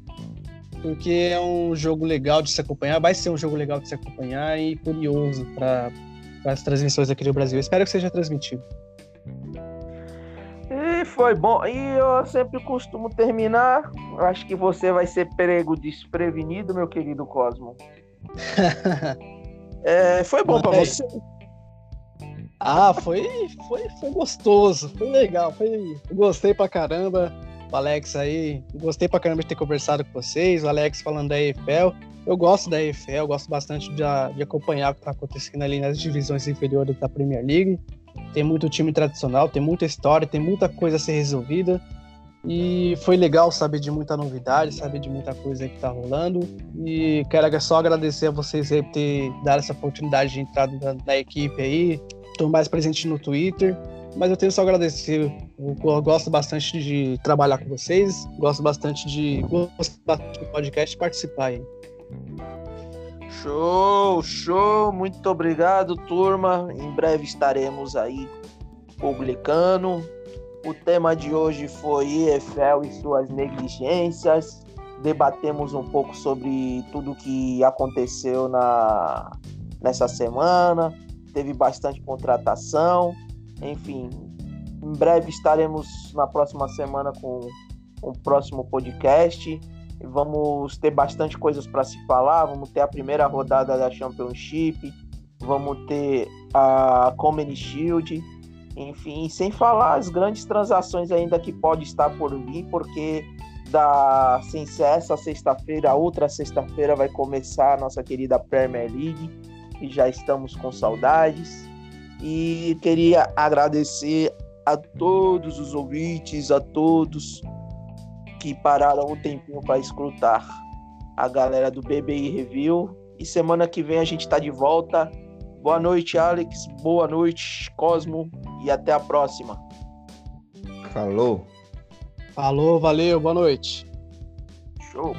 porque é um jogo legal de se acompanhar, vai ser um jogo legal de se acompanhar e curioso para as transmissões aqui do Brasil. Eu espero que seja transmitido. E foi bom. E eu sempre costumo terminar. Acho que você vai ser prego desprevenido, meu querido Cosmo. é, foi bom para você. Ah, foi, foi, foi gostoso, foi legal, foi, gostei pra caramba. O Alex aí, gostei pra caramba de ter conversado com vocês. O Alex falando da EFL. Eu gosto da EFL, gosto bastante de, de acompanhar o que tá acontecendo ali nas divisões inferiores da Premier League. Tem muito time tradicional, tem muita história, tem muita coisa a ser resolvida. E foi legal saber de muita novidade, saber de muita coisa que tá rolando. E quero só agradecer a vocês aí por ter dado essa oportunidade de entrar na, na equipe aí. Estou mais presente no Twitter, mas eu tenho só agradecer. Eu, eu, gosto bastante de trabalhar com vocês, gosto bastante de gostar do podcast e participar aí. Show, show, muito obrigado, turma. Em breve estaremos aí publicando o tema de hoje foi EFL e suas negligências. Debatemos um pouco sobre tudo que aconteceu na, nessa semana. Teve bastante contratação. Enfim, em breve estaremos na próxima semana com o próximo podcast. Vamos ter bastante coisas para se falar. Vamos ter a primeira rodada da Championship. Vamos ter a Comedy Shield enfim, sem falar as grandes transações ainda que pode estar por vir, porque da sem ser essa sexta-feira, outra sexta-feira vai começar a nossa querida Premier League, e já estamos com saudades. E queria agradecer a todos os ouvintes, a todos que pararam um tempinho para escutar a galera do BBI Review. E semana que vem a gente está de volta Boa noite, Alex. Boa noite, Cosmo. E até a próxima. Falou. Falou, valeu, boa noite. Show.